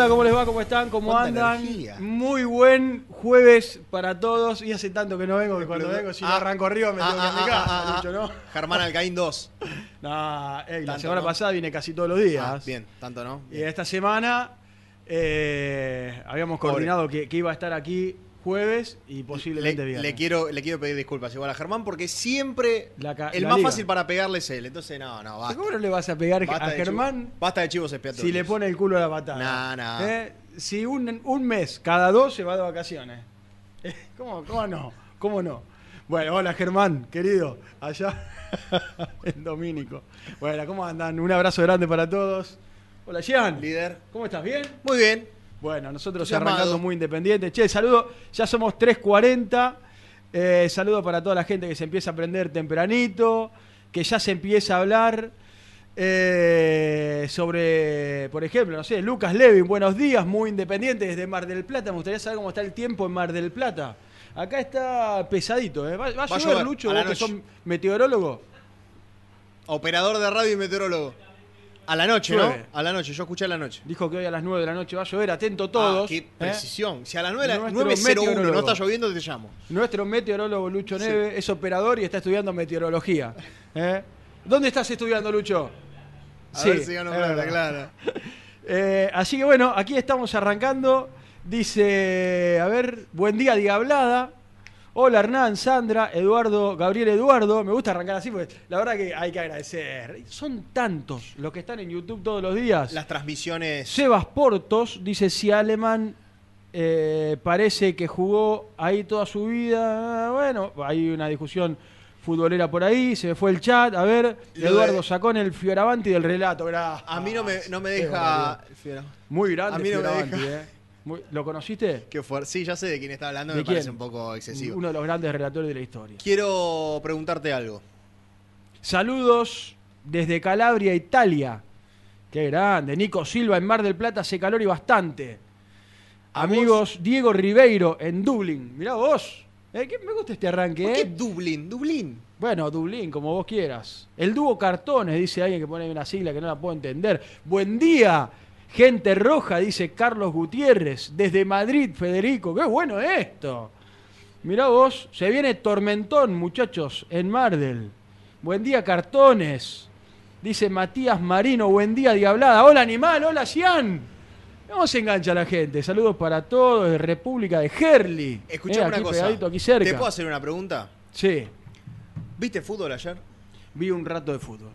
Hola, ¿cómo les va? ¿Cómo están? ¿Cómo Cuánta andan? energía. Muy buen jueves para todos. Y hace tanto que no vengo que cuando vengo, si no Ah, arranco arriba, me ah, tengo que ir a mi ah, casa, ah, Lucho, ¿no? Germán Alcaín 2. No, ey, la Tanto, semana ¿no? pasada vine casi todos los días. Ah, bien, tanto no. Y esta semana eh, habíamos Pobre. coordinado que, que iba a estar aquí jueves y Le, posiblemente viernes. le quiero, le quiero pedir disculpas igual a Germán porque siempre La el la más liga. fácil para pegarle es él. Entonces, no, no, basta. ¿Cómo no le vas a pegar Basta a Germán chivo- basta de chivos expiatorios. si le pone el culo a la patada? Nah, nah. ¿Eh? Si un, un mes, cada dos, se va de vacaciones. Eh, ¿Cómo, ¿Cómo no? ¿Cómo no? Bueno, hola Germán, querido, allá en Domínico. Bueno, ¿cómo andan? Un abrazo grande para todos. Hola, Jean. Líder. ¿Cómo estás? ¿Bien? Muy bien. Bueno, nosotros Entusiasmado. arrancando muy independientes. Che, saludo, ya somos 3.40. Eh, saludo para toda la gente que se empieza a aprender tempranito, que ya se empieza a hablar eh, sobre, por ejemplo, no sé, Lucas Levin, buenos días, muy independiente desde Mar del Plata. Me gustaría saber cómo está el tiempo en Mar del Plata. Acá está pesadito, ¿eh? ¿Va, va a Va a llover, Lucho, a vos que sos meteorólogo? Operador de radio y meteorólogo. A la noche, Llueve. ¿no? A la noche, yo escuché a la noche. Dijo que hoy a las 9 de la noche va a llover, atento todos. Ah, qué ¿eh? precisión. Si a las 9 de la- Nuestro 9.01 no está lloviendo, te llamo. Nuestro meteorólogo Lucho Neve es operador y está estudiando meteorología. ¿eh? ¿Dónde estás estudiando, Lucho? A ver si gano plata, verdad. claro. Eh, así que bueno, aquí estamos arrancando. Dice, a ver, buen día, Diablada. Hola Hernán, Sandra, Eduardo, Gabriel Eduardo. Me gusta arrancar así porque la verdad que hay que agradecer. Son tantos los que están en YouTube todos los días. Las transmisiones. Sebas Portos dice si Alemán eh, parece que jugó ahí toda su vida. Bueno, hay una discusión futbolera por ahí. Se me fue el chat. A ver, Lo Eduardo de- sacó en el Fioravanti del relato. A mí no me, no me deja. Muy grande A mí no me Fioravanti, deja. eh. Muy- ¿Lo conociste? Qué fuerte. Sí, ya sé de quién está hablando, ¿De me parece quién? un poco excesivo. Uno de los grandes relatores de la historia. Quiero preguntarte algo. Saludos desde Calabria, Italia. Qué grande. Nico Silva en Mar del Plata hace calor y bastante. ¿A Amigos Diego Ribeiro en Dublín. Mirá vos. Eh, ¿qué- me gusta este arranque, ¿Por ¿eh? qué Dublín? Dublín. Bueno, Dublín, como vos quieras. El dúo Cartones, dice alguien que pone ahí una sigla que no la puedo entender. Buen día, gente roja, dice Carlos Gutiérrez. Desde Madrid, Federico. Qué bueno esto. Mirá vos, se viene tormentón, muchachos, en Mardel. Buen día, Cartones. Dice Matías Marino, buen día, Diablada. Hola, animal, hola, Cian. ¿Cómo se engancha la gente? Saludos para todos de República de Herli. Escuchame Eh, una cosa. aquí cerca. ¿Te puedo hacer una pregunta? Sí, ¿Viste fútbol ayer? vi un rato de fútbol.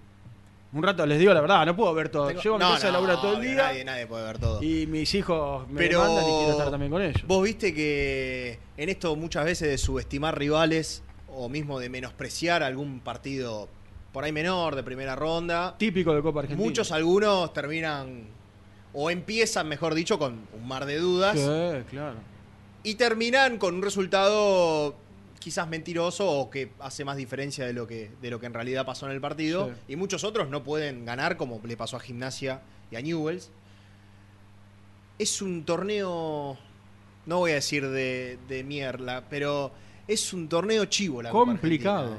Un rato, les digo la verdad, no puedo ver todo. Tengo- Llego a mi No, casa no, laburo todo el día Nadie, nadie puede ver todo. y mis hijos me Pero mandan y quiero estar también con ellos. Vos viste que en esto muchas veces de subestimar rivales o mismo de menospreciar algún partido por ahí menor de primera ronda, Típico de Copa Argentina. muchos algunos terminan o empiezan, mejor dicho, con un mar de dudas Sí, claro. y terminan con un resultado quizás mentiroso o que hace más diferencia de lo que, de lo que en realidad pasó en el partido. Sí. Y muchos otros no pueden ganar, como le pasó a Gimnasia y a Newells. Es un torneo, no voy a decir de, de mierda, pero es un torneo chivo la Copa Complicado. ¿eh?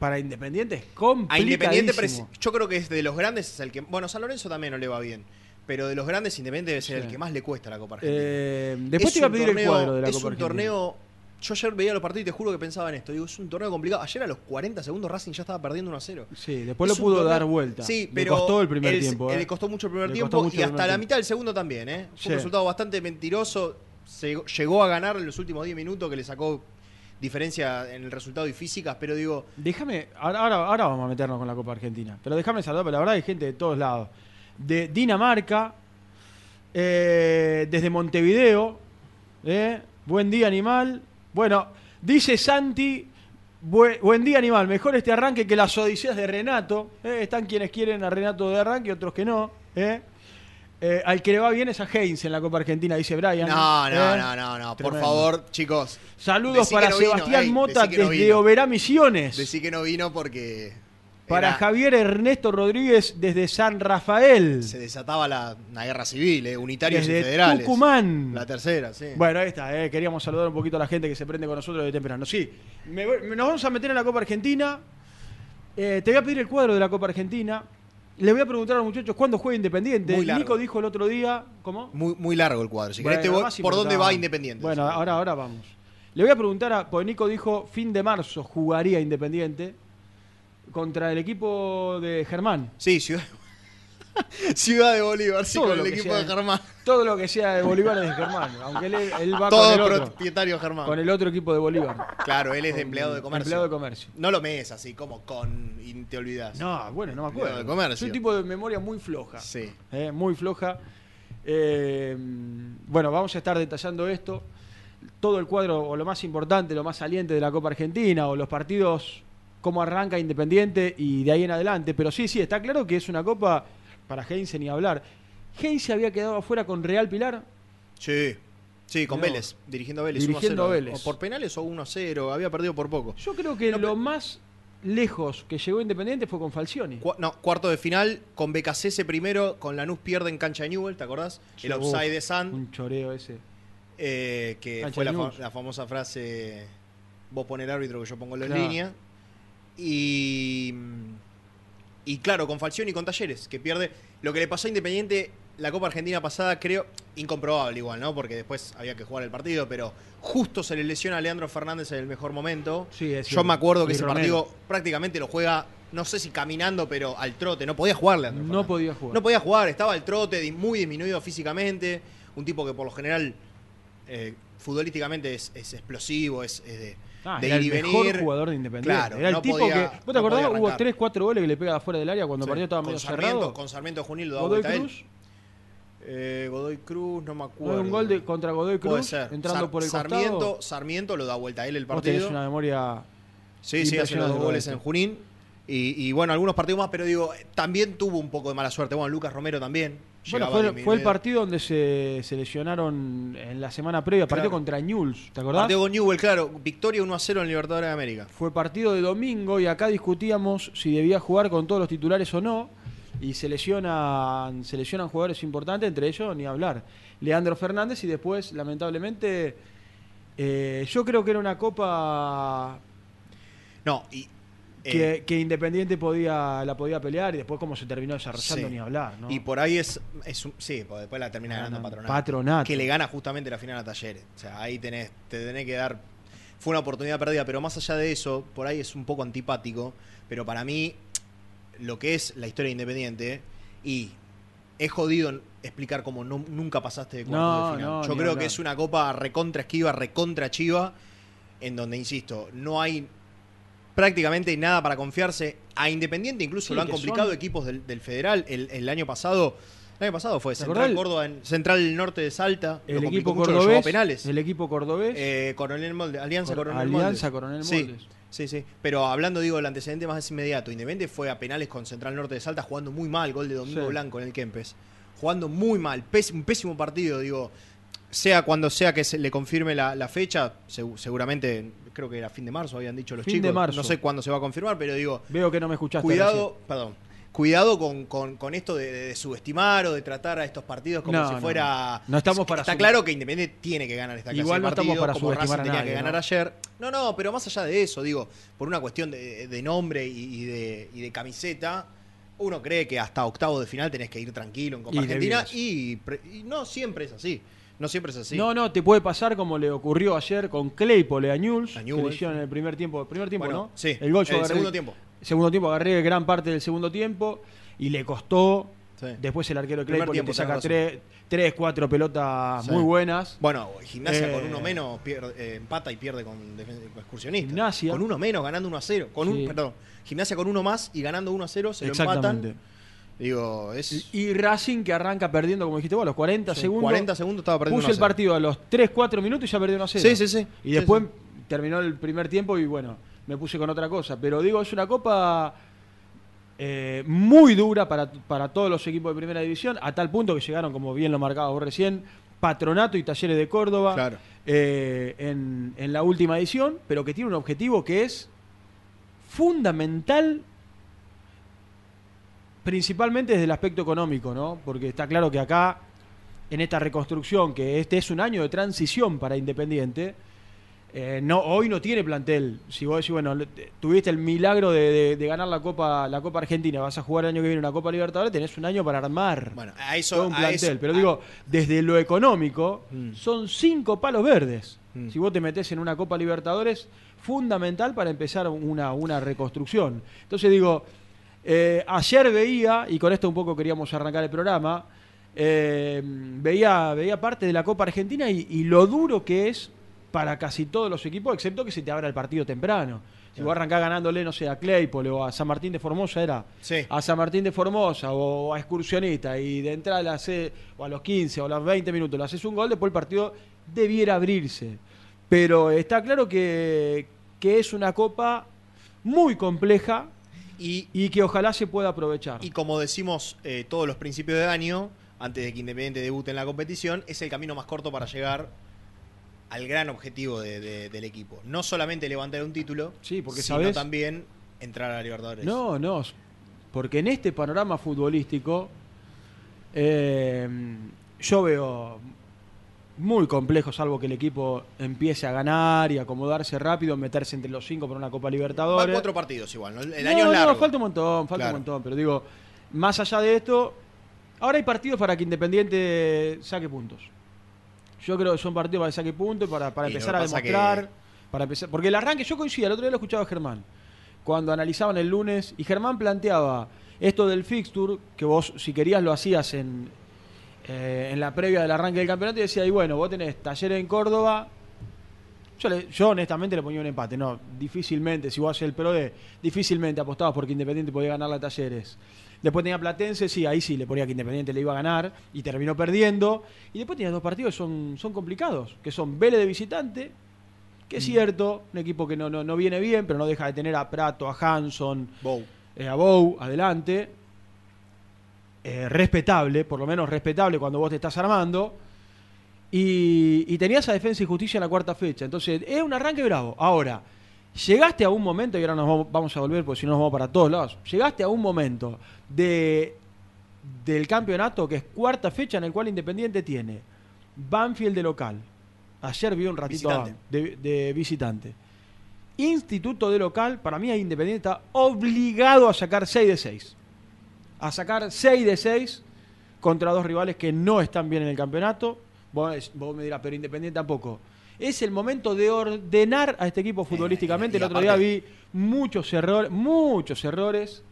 Para Independiente es A. Independiente, yo creo que es de los grandes es el que. Bueno, San Lorenzo también no le va bien. Pero de los grandes, Independiente debe ser Sí. el que más le cuesta la Copa Argentina. Eh, después Es te iba a un pedir torneo- el cuadro de la Es Copa un Argentina. torneo. Yo ayer veía los partidos y te juro que pensaba en esto. Digo, es un torneo complicado. Ayer a los 40 segundos Racing ya estaba perdiendo 1 a 0. Sí, después Es lo pudo torneo- dar vuelta. Sí, Le pero. costó el primer el- tiempo. ¿eh? Le costó mucho el primer Le tiempo y hasta la tiempo. mitad del segundo también, ¿eh? Fue Sí. un resultado bastante mentiroso. Se- llegó a ganar en los últimos 10 minutos que le sacó diferencia en el resultado y físicas, pero digo, Déjame, ahora, ahora, ahora vamos a meternos con la Copa Argentina, pero déjame saludar, porque la verdad hay gente de todos lados. De Dinamarca, eh, desde Montevideo, eh, buen día animal. Bueno, dice Santi, buen, día animal, mejor este arranque que las odiseas de Renato. eh, están quienes quieren a Renato de arranque, otros que no. eh. Eh, al que le va bien es a Heinz en la Copa Argentina, dice Brian. no, no, eh. no, no, no, por favor, chicos. Saludos para no Sebastián Mota no desde vino. Oberá Misiones. Decí que no vino porque Para era- Javier Ernesto Rodríguez desde San Rafael. se desataba la, una guerra civil, eh, unitarios y federales. Tucumán. La tercera, sí. Bueno, ahí está, eh, queríamos saludar un poquito a la gente que se prende con nosotros de temprano. Sí, me nos vamos a meter en la Copa Argentina. Eh, te voy a pedir el cuadro de la Copa Argentina. Le voy a preguntar a los muchachos cuándo juega Independiente. Muy largo. Nico dijo el otro día, ¿cómo? Muy, muy largo el cuadro. Si Bueno, querés, te voy- ¿por dónde va Independiente? Bueno, ahora, ahora vamos. Le voy a preguntar a. Porque Nico dijo fin de marzo jugaría Independiente contra el equipo de Germán. Sí, Ciudad, Ciudad de Bolívar, sí, Todo con el equipo sea. de Germán. Todo lo que sea de Bolívar es de Germán. Aunque él, él va con Todo el, otro, propietario Germán. con el otro equipo de Bolívar. Claro, él es de Con- empleado de comercio. Empleado de comercio. No lo mees así, como con y te olvidas. No, bueno, no me Empleado acuerdo. de comercio. Es un tipo de memoria muy floja. Sí. Eh, muy floja. Eh, bueno, vamos a estar detallando esto. Todo el cuadro, o lo más importante, lo más saliente de la Copa Argentina, o los partidos, cómo arranca Independiente y de ahí en adelante. Pero sí, sí, está claro que es una Copa para Heinze ni hablar. Heinze había quedado afuera con Real Pilar. Sí. Sí, con Vélez, dirigiendo a Vélez. Dirigiendo 1-0. a Vélez. O por penales o 1-0, había perdido por poco. Yo creo que No, lo más lejos que llegó Independiente fue con Falcioni. Cu- no, cuarto de final, con BKC primero, con Lanús pierde en cancha de Newell, ¿te acordás? El offside de Sand, Un choreo ese. eh, que Cancha fue la, fa- la famosa frase, vos pon el árbitro que yo pongo las Claro. líneas. Y, y claro, con Falcioni y con Talleres, que pierde. Lo que le pasó a Independiente la Copa Argentina pasada, creo, incomprobable igual, ¿no? Porque después había que jugar el partido, pero justo se le lesiona a Leandro Fernández en el mejor momento. Sí, es Yo cierto. me acuerdo que Y ese Romero. partido prácticamente lo juega, no sé si caminando, pero al trote. No podía jugar Leandro No podía jugar. No podía jugar, estaba al trote, muy disminuido físicamente. Un tipo que por lo general, eh, futbolísticamente es, es explosivo, es, es de, Ah, de era ir y el mejor venir. jugador de Independiente. Claro, era el no tipo podía- que. ¿Vos te no acordás? Hubo arrancar. 3, 4 goles que le pega afuera del área cuando Sí. partido estaba con medio Sarmiento, cerrado. con Sarmiento Junín lo da Godoy vuelta a él. Cruz. Eh, Godoy Cruz, no me ¿No acuerdo. un gol de, contra Godoy Puede Cruz ser. entrando Sar- por el Sarmiento, costado. Sarmiento lo da vuelta a él el Vos tenés partido. una memoria. Sí, sí, hace los dos goles en. Junín. Y, y bueno, algunos partidos más, pero digo, también tuvo un poco de mala suerte. Bueno, Lucas Romero también. Bueno, fue, el partido donde se, se lesionaron en la semana previa, partido Claro. contra Newell's, ¿te acordás? Partido con Newell, claro. Victoria 1 a 0 en Libertadores de América. Fue partido de domingo y acá discutíamos si debía jugar con todos los titulares o no. Y se lesionan, se lesionan jugadores importantes, entre ellos ni hablar. Leandro Fernández y después, lamentablemente, eh, yo creo que era una copa No, y. eh, que, Independiente podía, la podía pelear y después cómo se terminó desarrollando Sí. ni hablar. ¿no? Y por ahí es, es un- sí, después la termina Ah, ganando no, Patronato. Patronato. Que le gana justamente la final a Talleres. O sea, ahí tenés, te tenés que dar. Fue una oportunidad perdida, pero más allá de eso, por ahí es un poco antipático. Pero para mí, lo que es la historia de Independiente y es jodido explicar cómo no- nunca pasaste de cuartos No, de final. no, Yo creo hablar. que es una copa recontra esquiva, recontra chiva, en donde, insisto, no hay prácticamente nada para confiarse. A Independiente incluso Sí, lo han complicado son- equipos del, del Federal. El, el año pasado, el año pasado fue ¿Te Central acordás el- Córdoba, en, Central Norte de Salta. El equipo mucho, lo cordobés. penales. El equipo cordobés. Eh, Coronel Molde, Alianza Cor- Coronel Alianza Moldes. Coronel Sí, Moldes. Sí, sí. Pero hablando, digo, del antecedente más inmediato, Independiente fue a penales con Central Norte de Salta jugando muy mal, gol de Domingo Sí. Blanco en el Kempes. Jugando muy mal, pés- un pésimo partido, digo. Sea cuando sea que se le confirme la, la fecha, segu- seguramente, creo que era fin de marzo, habían dicho los Fin chicos. de marzo. No sé cuándo se va a confirmar, pero digo, Veo que no me escuchaste. cuidado, perdón. Cuidado con, con- con esto de, de subestimar o de tratar a estos partidos como No, si fuera. no. No estamos para Está sub- claro que Independiente tiene que ganar esta clase Igual de no estamos para como subestimar a tenía nadie, que ganar ¿no? ayer. No, no, pero más allá de eso, digo, por una cuestión de, de nombre y, y de, y de camiseta, uno cree que hasta octavo de final tenés que ir tranquilo en Copa Y Argentina y no siempre es así. No siempre es así. No, no, te puede pasar como le ocurrió ayer con Claypole a Newell's, A que Newell's. le hicieron en el primer tiempo. Primer tiempo, Bueno, ¿no? sí, El gol yo el agarré- segundo tiempo. Segundo tiempo, agarré gran parte del segundo tiempo y le costó. Sí. Después el arquero Claypole tiempo, te saca tres, tres, cuatro pelotas Sí. muy buenas. Bueno, Gimnasia Eh, con uno menos pierde- eh, empata y pierde con, con excursionista. Gimnasia. Con uno menos, ganando 1 a 0. Con Sí. un, perdón, Gimnasia con uno más y ganando 1 a 0, se lo empatan. Digo, es. Y, Racing que arranca perdiendo, como dijiste vos, a los 40 sí, segundos. 40 segundos estaba perdiendo Puso 1 a el 0. partido a los 3, 4 minutos y ya perdió 1 a 0. Sí, sí, sí. Y Sí, después sí. terminó el primer tiempo y bueno, me puse con otra cosa. Pero digo, es una copa eh, muy dura para, para todos los equipos de primera división, a tal punto que llegaron, como bien lo marcaba vos recién, Patronato y Talleres de Córdoba Claro. eh, en, en la última edición, pero que tiene un objetivo que es fundamental principalmente desde el aspecto económico, ¿no? Porque está claro que acá, en esta reconstrucción, que este es un año de transición para Independiente, eh, no, hoy no tiene plantel. Si vos decís, bueno, tuviste el milagro de, de- de ganar la Copa, la Copa Argentina, vas a jugar el año que viene una Copa Libertadores, tenés un año para armar Bueno, a eso. todo un a plantel. eso- pero a- digo, desde lo económico, Mm. son cinco palos verdes. Mm. Si vos te metés en una Copa Libertadores, fundamental para empezar una, una reconstrucción. Entonces digo, eh, ayer veía, y con esto un poco queríamos arrancar el programa, eh, veía, veía parte de la Copa Argentina y, y lo duro que es para casi todos los equipos, excepto que se te abra el partido temprano. Si vos arrancás ganándole, no sé, a Claypole o a San Martín de Formosa, era Sí. a San Martín de Formosa o a Excursionista y de entrada le hace, o a los 15 o a los 20 minutos le haces un gol, después el partido debiera abrirse. Pero está claro que, que es una copa muy compleja Y, y que ojalá se pueda aprovechar. y como decimos eh, todos los principios de año, antes de que Independiente debute en la competición, es el camino más corto para llegar al gran objetivo de- de- del equipo. No solamente levantar un título, Sí, porque sino también entrar a la Libertadores. No, no, porque en este panorama futbolístico eh, yo veo muy complejo, salvo que el equipo empiece a ganar y acomodarse rápido, meterse entre los cinco por una Copa Van Libertadores. cuatro partidos igual, ¿no? El No, año es no, largo. falta un montón, falta Claro. un montón, pero digo, más allá de esto, ahora hay partidos para que Independiente saque puntos. Yo creo que son partidos para que saque puntos, para, para empezar a demostrar, que- para empezar, porque el arranque, yo coincido, el otro día lo escuchaba a Germán, cuando analizaban el lunes, y Germán planteaba esto del fixture, que vos si querías lo hacías en, eh, en la previa del arranque del campeonato, y decía, y bueno, vos tenés Talleres en Córdoba, yo, le- yo honestamente le ponía un empate, no, difícilmente, si vos haces el pro de, difícilmente apostabas porque Independiente podía ganar la Talleres. Después tenía Platense, sí, ahí sí le ponía que Independiente le iba a ganar y terminó perdiendo. Y después tenía dos partidos que son, son complicados, que son Vélez de visitante, que es cierto, un equipo que no, no, no viene bien, pero no deja de tener a Prato, a Hanson, Bow. eh, a Bou adelante. Eh, respetable, por lo menos respetable cuando vos te estás armando. Y, y tenías a Defensa y Justicia en la cuarta fecha. Entonces, es un arranque bravo. Ahora, llegaste a un momento, y ahora nos vamos, a volver porque si no nos vamos para todos lados. Llegaste a un momento de, del campeonato que es cuarta fecha en el cual Independiente tiene Banfield de local. Ayer vi un ratito Visitante. De, de visitante. Instituto de local, para mí Independiente está obligado a sacar 6 de 6. A sacar 6 de 6 contra dos rivales que no están bien en el campeonato. Vos, vos me dirás, pero Independiente tampoco. Es el momento de ordenar a este equipo futbolísticamente. el otro día vi muchos errores, muchos errores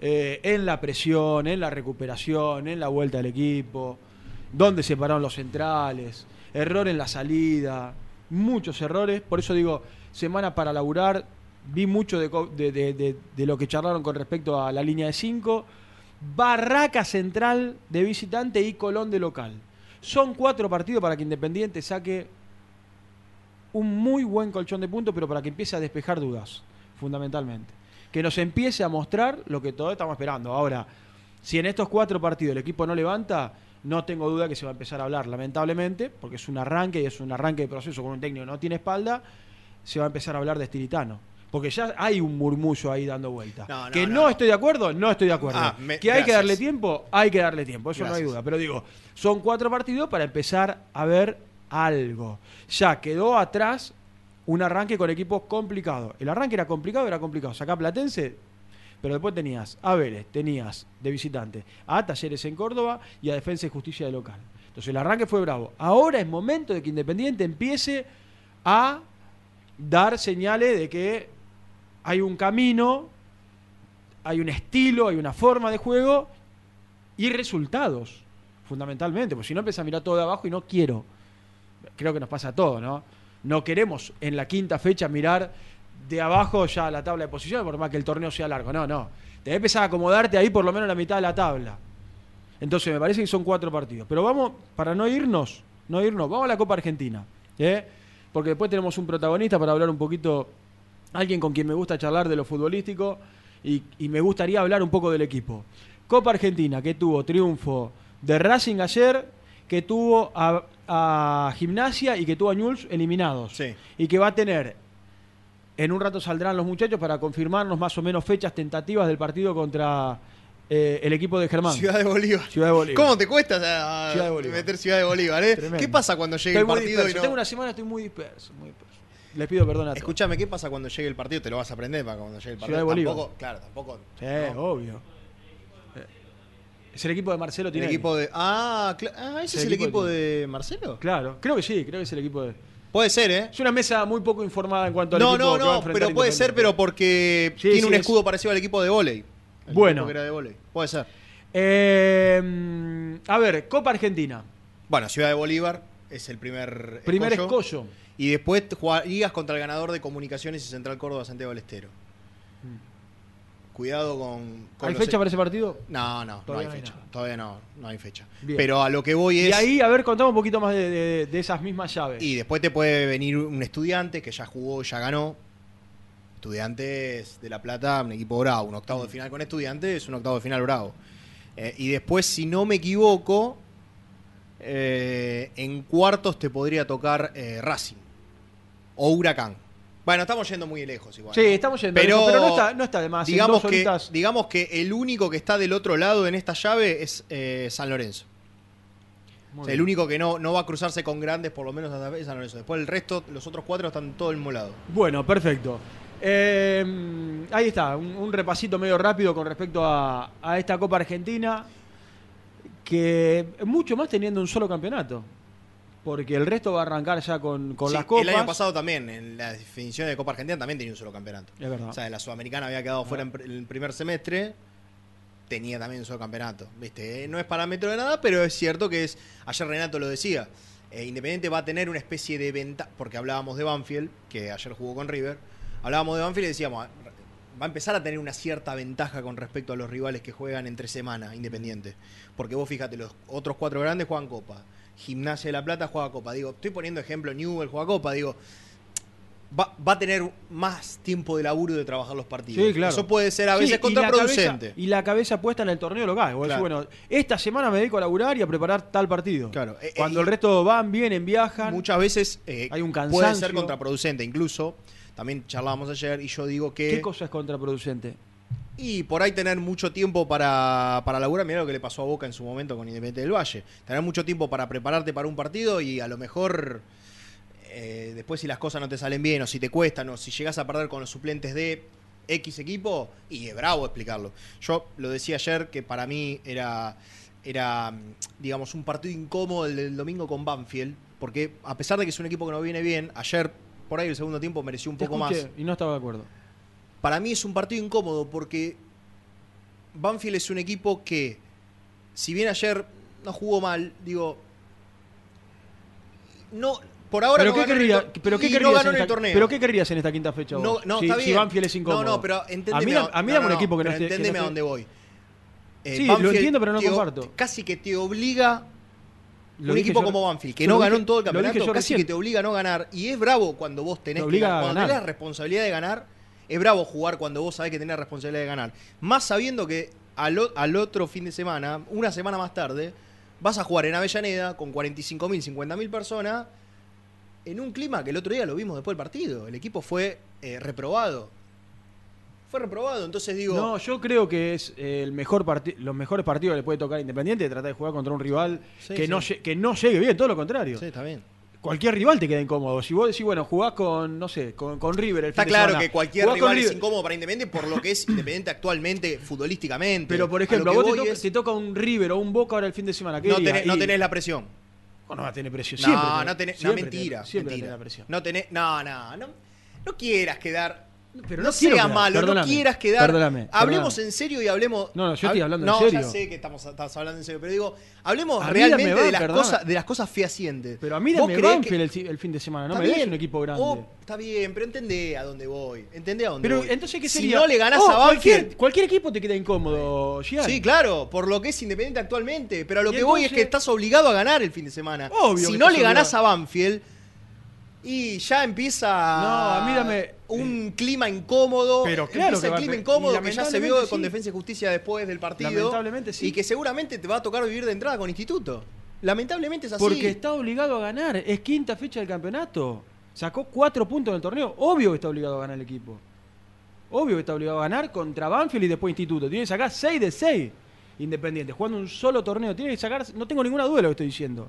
eh, en la presión, en la recuperación, en la vuelta del equipo, dónde se pararon los centrales, error en la salida, muchos errores. Por eso digo, semana para laburar, vi mucho de- de lo que charlaron con respecto a la línea de 5. Barraca Central de visitante y Colón de local. Son cuatro partidos para que Independiente saque un muy buen colchón de puntos, pero para que empiece a despejar dudas, fundamentalmente. Que nos empiece a mostrar lo que todos estamos esperando. Ahora, si en estos cuatro partidos el equipo no levanta, no tengo duda que se va a empezar a hablar, lamentablemente, porque es un arranque y es un arranque de proceso con un técnico que no tiene espalda, se va a empezar a hablar de Estilitano. Porque ya hay un murmullo ahí dando vuelta. No, no, que no, no. estoy de acuerdo, no estoy de acuerdo. Ah, me- que hay que darle tiempo, hay que darle tiempo, eso no hay duda. Pero digo, son cuatro partidos para empezar a ver algo. Ya quedó atrás un arranque con equipos complicados. El arranque era complicado, era complicado. Sacá Platense, pero después tenías a Vélez, tenías de visitante a Talleres en Córdoba y a Defensa y Justicia de local. Entonces el arranque fue bravo. Ahora es momento de que Independiente empiece a dar señales de que hay un camino, hay un estilo, hay una forma de juego y resultados, fundamentalmente. Porque si no empieza a mirar todo de abajo y no quiero. Creo que nos pasa a todos, ¿no? No queremos en la quinta fecha mirar de abajo ya la tabla de posiciones, por más que el torneo sea largo. No, no. Te empezar a acomodarte ahí por lo menos en la mitad de la tabla. Entonces me parece que son cuatro partidos. Pero vamos, para no irnos, no irnos, vamos a la Copa Argentina. ¿eh? Porque después tenemos un protagonista para hablar un poquito, alguien con quien me gusta charlar de lo futbolístico y, y me gustaría hablar un poco del equipo. Copa Argentina, que tuvo triunfo de Racing ayer, que tuvo a, a Gimnasia y que tuvo a Newell's eliminados. Sí. Y que va a tener, en un rato saldrán los muchachos para confirmarnos más o menos fechas tentativas del partido contra eh, el equipo de Germán. Ciudad de Bolívar. Ciudad de Bolívar. ¿Cómo te cuesta Ciudad meter Ciudad de Bolívar? eh? ¿Qué pasa cuando llegue Estoy el partido y no... Tengo una semana, estoy muy disperso, muy disperso. Les pido perdón a. Escúchame, ¿qué pasa cuando llegue el partido? Te lo vas a aprender para cuando llegue el partido. Ciudad de. Tampoco, claro, tampoco. Sí, ¿no? obvio. Eh, Es el equipo de Marcelo El tiene. equipo de. Ah, ah, ¿ese es el equipo de Marcelo? Claro, creo que sí, creo que es el equipo de. Puede ser, ¿eh? Es una mesa muy poco informada en cuanto al No, equipo no, no, enfrentar pero puede ser, pero porque Sí, tiene sí, un es- escudo parecido al equipo de volei. El Bueno. que era de volei. Puede ser. Eh, mm, a ver, Copa Argentina. Bueno, Ciudad de Bolívar es el primer Primer escollo. escollo. Y después jugarías contra el ganador de Comunicaciones y Central Córdoba Santiago del Estero. Cuidado con. con ¿Hay fecha para ese partido? No, no, Todavía no hay no hay fecha. nada. Todavía no, no hay fecha. Bien. Pero a lo que voy es. Y ahí, a ver, contamos un poquito más de, de- de esas mismas llaves. Y después te puede venir un estudiante que ya jugó, ya ganó. Estudiantes de La Plata, un equipo bravo. Un octavo de Mm. final con estudiantes, un octavo de final bravo. Eh, y después, si no me equivoco, eh, en cuartos te podría tocar eh, Racing o Huracán. Bueno, estamos yendo muy lejos igual. Sí, ¿no? estamos yendo Pero, lejos, pero no está, no está de más. en digamos, que, horitas- digamos que el único que está del otro lado en esta llave es eh, San Lorenzo. Muy O sea, el único que no, no va a cruzarse con grandes, por lo menos hasta es San Lorenzo. Después el resto, los otros cuatro están todos del mismo lado. Bueno, perfecto. Eh, ahí está, un, un repasito medio rápido con respecto a, a esta Copa Argentina, que mucho más teniendo un solo campeonato, porque el resto va a arrancar ya con, con Sí, las copas. El año pasado también, en la definición de Copa Argentina, también tenía un solo campeonato. Es verdad. O sea, la Sudamericana había quedado fuera en pr- el primer semestre, tenía también un solo campeonato. ¿Viste? Eh, No es parámetro de nada, pero es cierto que es. Ayer Renato lo decía. eh, Independiente va a tener una especie de ventaja, porque hablábamos de Banfield, que ayer jugó con River. Hablábamos de Banfield y decíamos, ah, va a empezar a tener una cierta ventaja con respecto a los rivales que juegan entre semana, Independiente. Porque vos fíjate, los otros cuatro grandes juegan Copa. Gimnasia de la Plata juega Copa. Digo, estoy poniendo ejemplo, Newell juega Copa. Digo, va, va a tener más tiempo de laburo de trabajar los partidos. Sí, claro. Eso puede ser a Sí, veces y la contraproducente. cabeza- Y la, cabeza, puesta en el torneo local. Vos decís, Claro. bueno, esta semana me dedico a laburar y a preparar tal partido. Claro. Eh, Cuando eh, el resto van, vienen, viajan. Muchas veces eh, Hay un puede cansancio. ser contraproducente. Incluso, también charlábamos ayer y yo digo que... ¿Qué cosa es contraproducente? Y por ahí tener mucho tiempo para, para laburar, mirá lo que le pasó a Boca en su momento con Independiente del Valle. Tener mucho tiempo para prepararte para un partido y a lo mejor eh, después si las cosas no te salen bien o si te cuestan o si llegas a perder con los suplentes de X equipo, y es bravo explicarlo. Yo lo decía ayer que para mí era, era digamos, un partido incómodo el del domingo con Banfield, porque a pesar de que es un equipo que no viene bien, ayer por ahí el segundo tiempo mereció un Te poco escuché más. Y no estaba de acuerdo. Para mí es un partido incómodo porque Banfield es un equipo que, si bien ayer no jugó mal, digo, no, por ahora ¿Pero no qué, ganó el querría, pero, qué y querrías no ganó en el torneo. ¿Pero qué querrías en esta quinta fecha vos? No, no, si, está si bien. Banfield es incómodo. No, no, pero entendeme. A mí, a mí no, dame no, un equipo que no esté... Entendeme a dónde voy. Eh, Sí, lo entiendo, pero no te- comparto. Casi que te obliga un equipo yo- como Banfield, que no ganó en todo el campeonato, casi recién. que te obliga a no ganar. Y es bravo cuando vos tenés, Te que cuando ganar. tenés la responsabilidad de ganar. Es bravo jugar cuando vos sabés que tenés la responsabilidad de ganar. Más sabiendo que al otro fin de semana, una semana más tarde, vas a jugar en Avellaneda con 45.000, 50.000 personas en un clima que el otro día lo vimos después del partido. El equipo fue eh, reprobado. Fue reprobado, entonces digo... No, yo creo que es eh, el mejor los mejores partidos que le puede tocar a Independiente de tratar de jugar contra un rival Sí, que, sí. No, que no llegue bien, todo lo contrario. Sí, está bien. Cualquier rival te queda incómodo. Si vos decís, bueno, jugás con, no sé, con, con River el Está fin de claro semana, que cualquier jugás rival es incómodo para Independiente por lo que es Independiente actualmente futbolísticamente. Pero, por ejemplo, lo a vos te toca, es- te toca un River o un Boca ahora el fin de semana. ¿qué no, tenés, no tenés la presión. Oh, no va a tener presión. No, Siempre no tenés- no, siempre mentira. tenés- siempre mentira. tenés la presión. No tenés, no, no, no, no quieras quedar. Pero no, no sea quedar, malo, perdóname, no quieras quedar. perdóname, hablemos perdóname. en serio y hablemos. No, no, yo estoy hab- hablando en no, serio. ya sé que estamos, estamos hablando en serio, pero digo, hablemos A realmente va, de, las cosas, de las cosas fehacientes. Pero a mí ¿Vos dame creés Banfield que- el, si- el fin de semana, no Está me des bien. un equipo grande. Oh, está bien, pero entendé a dónde voy. Entendé a dónde pero voy. entonces, ¿qué Si sería? no le ganás Oh, a Banfield. Cualquier, cualquier equipo te queda incómodo, Gian. Sí, claro, por lo que es Independiente actualmente. Pero a lo que voy es entonces- que estás obligado a ganar el fin de semana. Obvio si no le ganás a Banfield y ya empieza No, a mí dame- un clima incómodo. Pero claro que el va- clima incómodo que ya se vio con sí. Defensa y Justicia después del partido. Lamentablemente sí. Y que seguramente te va a tocar vivir de entrada con Instituto. Lamentablemente es así. Porque está obligado a ganar. Es quinta fecha del campeonato. Sacó cuatro puntos del torneo. Obvio que está obligado a ganar el equipo. Obvio que está obligado a ganar contra Banfield y después Instituto. Tiene que sacar 6 de 6 Independiente. Jugando un solo torneo. Tiene que sacar. No tengo ninguna duda de lo que estoy diciendo.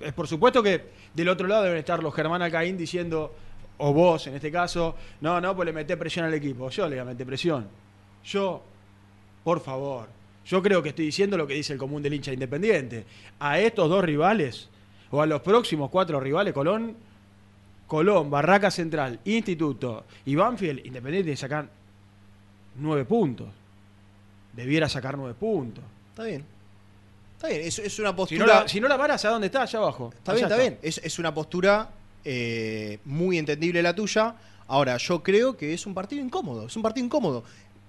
Es por supuesto que del otro lado deben estar los Germán Alcaín diciendo, o vos en este caso, no, no, pues le meté presión al equipo. Yo le meté presión. Yo, por favor. Yo creo que estoy diciendo lo que dice el común del hincha independiente. A estos dos rivales, o a los próximos cuatro rivales, Colón, Colón, Barraca Central, Instituto y Banfield, Independiente sacar nueve puntos. Debiera sacar nueve puntos. Está bien. Está bien, es, es una Si postura. no la, si no la paras, ¿a dónde está? Allá abajo. Está bien, Allá está bien. Es, es una postura eh, muy entendible la tuya. Ahora, yo creo que es un partido incómodo. Es un partido incómodo.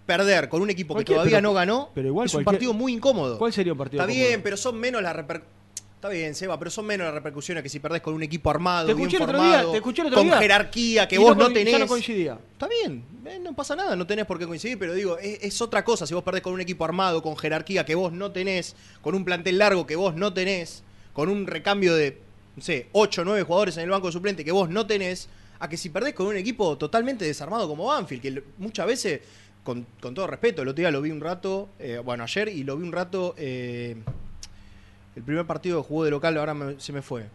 Perder con un equipo que todavía pero- no ganó pero igual es un partido muy incómodo. ¿Cuál sería un partido Está cómodo? bien, pero son menos las repercusiones. Está bien, Seba, pero son menos las repercusiones que si perdés con un equipo armado, Te bien escuché el otro formado, día, te otro con día. jerarquía que Y vos no, tenés. Ya no coincidía. Está bien, eh, no pasa nada, no tenés por qué coincidir, pero digo, es, es otra cosa si vos perdés con un equipo armado, con jerarquía que vos no tenés, con un plantel largo que vos no tenés, con un recambio de, no sé, 8 o 9 jugadores en el banco suplente que vos no tenés, a que si perdés con un equipo totalmente desarmado como Banfield, que muchas veces, con, con todo respeto, el otro día lo vi un rato, eh, bueno, ayer y lo vi un rato, eh, el primer partido que jugó de local, ahora me- se me fue.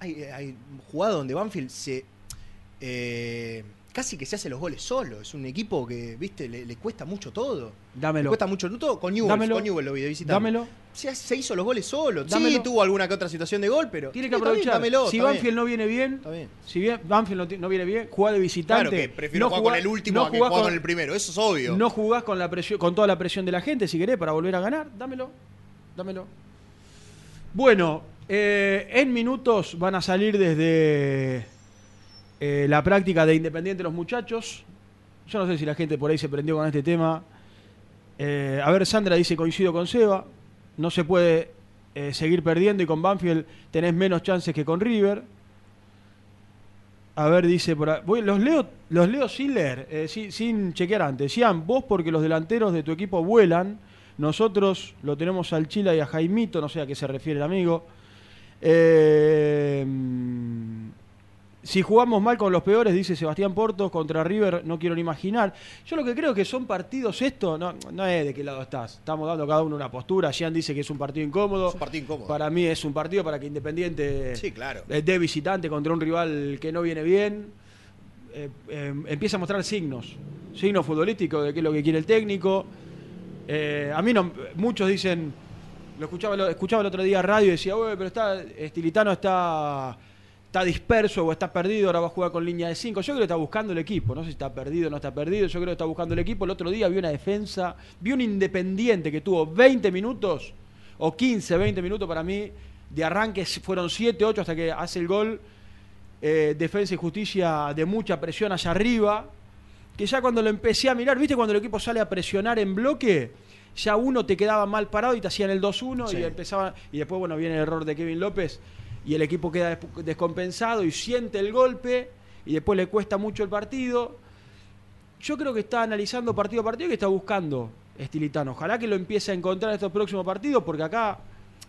Hay, hay jugadas donde Banfield se eh, casi que se hace los goles solo. Es un equipo que, viste, le cuesta mucho todo. Dámelo. cuesta mucho todo. Con Dámelo. con Newell's lo vi de visitante. Dámelo. Se, se hizo los goles solo. Sí, Dámelo. tuvo alguna que otra situación de gol, pero. Tiene que Sí, está bien, aprovechar. dámelo, si Banfield bien. no viene bien, Está bien. si bien Banfield no, no viene bien, juega de visitante. Claro que prefiero no jugar jugá- con el último no a que jugar con el primero. Eso es obvio. No jugás con la presión, con toda la presión de la gente, si querés, para volver a ganar, dámelo. Dámelo. Bueno, eh, en minutos van a salir desde eh, la práctica de Independiente los muchachos. Yo no sé si la gente por ahí se prendió con este tema. Eh, a ver, Sandra dice, coincido con Seba. No se puede eh, seguir perdiendo y con Banfield tenés menos chances que con River. A ver, dice por ahí. Los leo, los leo sin leer, eh, sin, chequear antes. Sian, vos porque los delanteros de tu equipo vuelan. Nosotros lo tenemos al Chila y a Jaimito, no sé a qué se refiere el amigo. Eh, si jugamos mal con los peores, dice Sebastián Portos, contra River no quiero ni imaginar. Yo lo que creo que son partidos esto, no, no es de qué lado estás. Estamos dando cada uno una postura. Jean dice que es un partido incómodo. Es un partido incómodo. Para mí es un partido para que Independiente Sí, claro. eh, de visitante contra un rival que no viene bien. eh, eh, empieza a mostrar signos, signos futbolísticos de qué es lo que quiere el técnico. Eh, a mí no, muchos dicen, lo escuchaba, lo escuchaba el otro día radio y decía, "Ué, pero está, Estilitano está, está disperso o está perdido, ahora va a jugar con línea de 5. Yo creo que está buscando el equipo, no sé si está perdido o no está perdido, yo creo que está buscando el equipo. El otro día vi una defensa, vi un Independiente que tuvo 20 minutos o 15, 20 minutos para mí de arranque, fueron 7, 8 hasta que hace el gol. eh, defensa y justicia de mucha presión allá arriba, que ya cuando lo empecé a mirar, ¿viste cuando el equipo sale a presionar en bloque? Ya uno te quedaba mal parado y te hacían el 2-1 Sí. y empezaba y después bueno, viene el error de Kevin López y el equipo queda des- descompensado y siente el golpe y después le cuesta mucho el partido. Yo creo que está analizando partido a partido y que está buscando Estilitano. Ojalá que lo empiece a encontrar en estos próximos partidos porque acá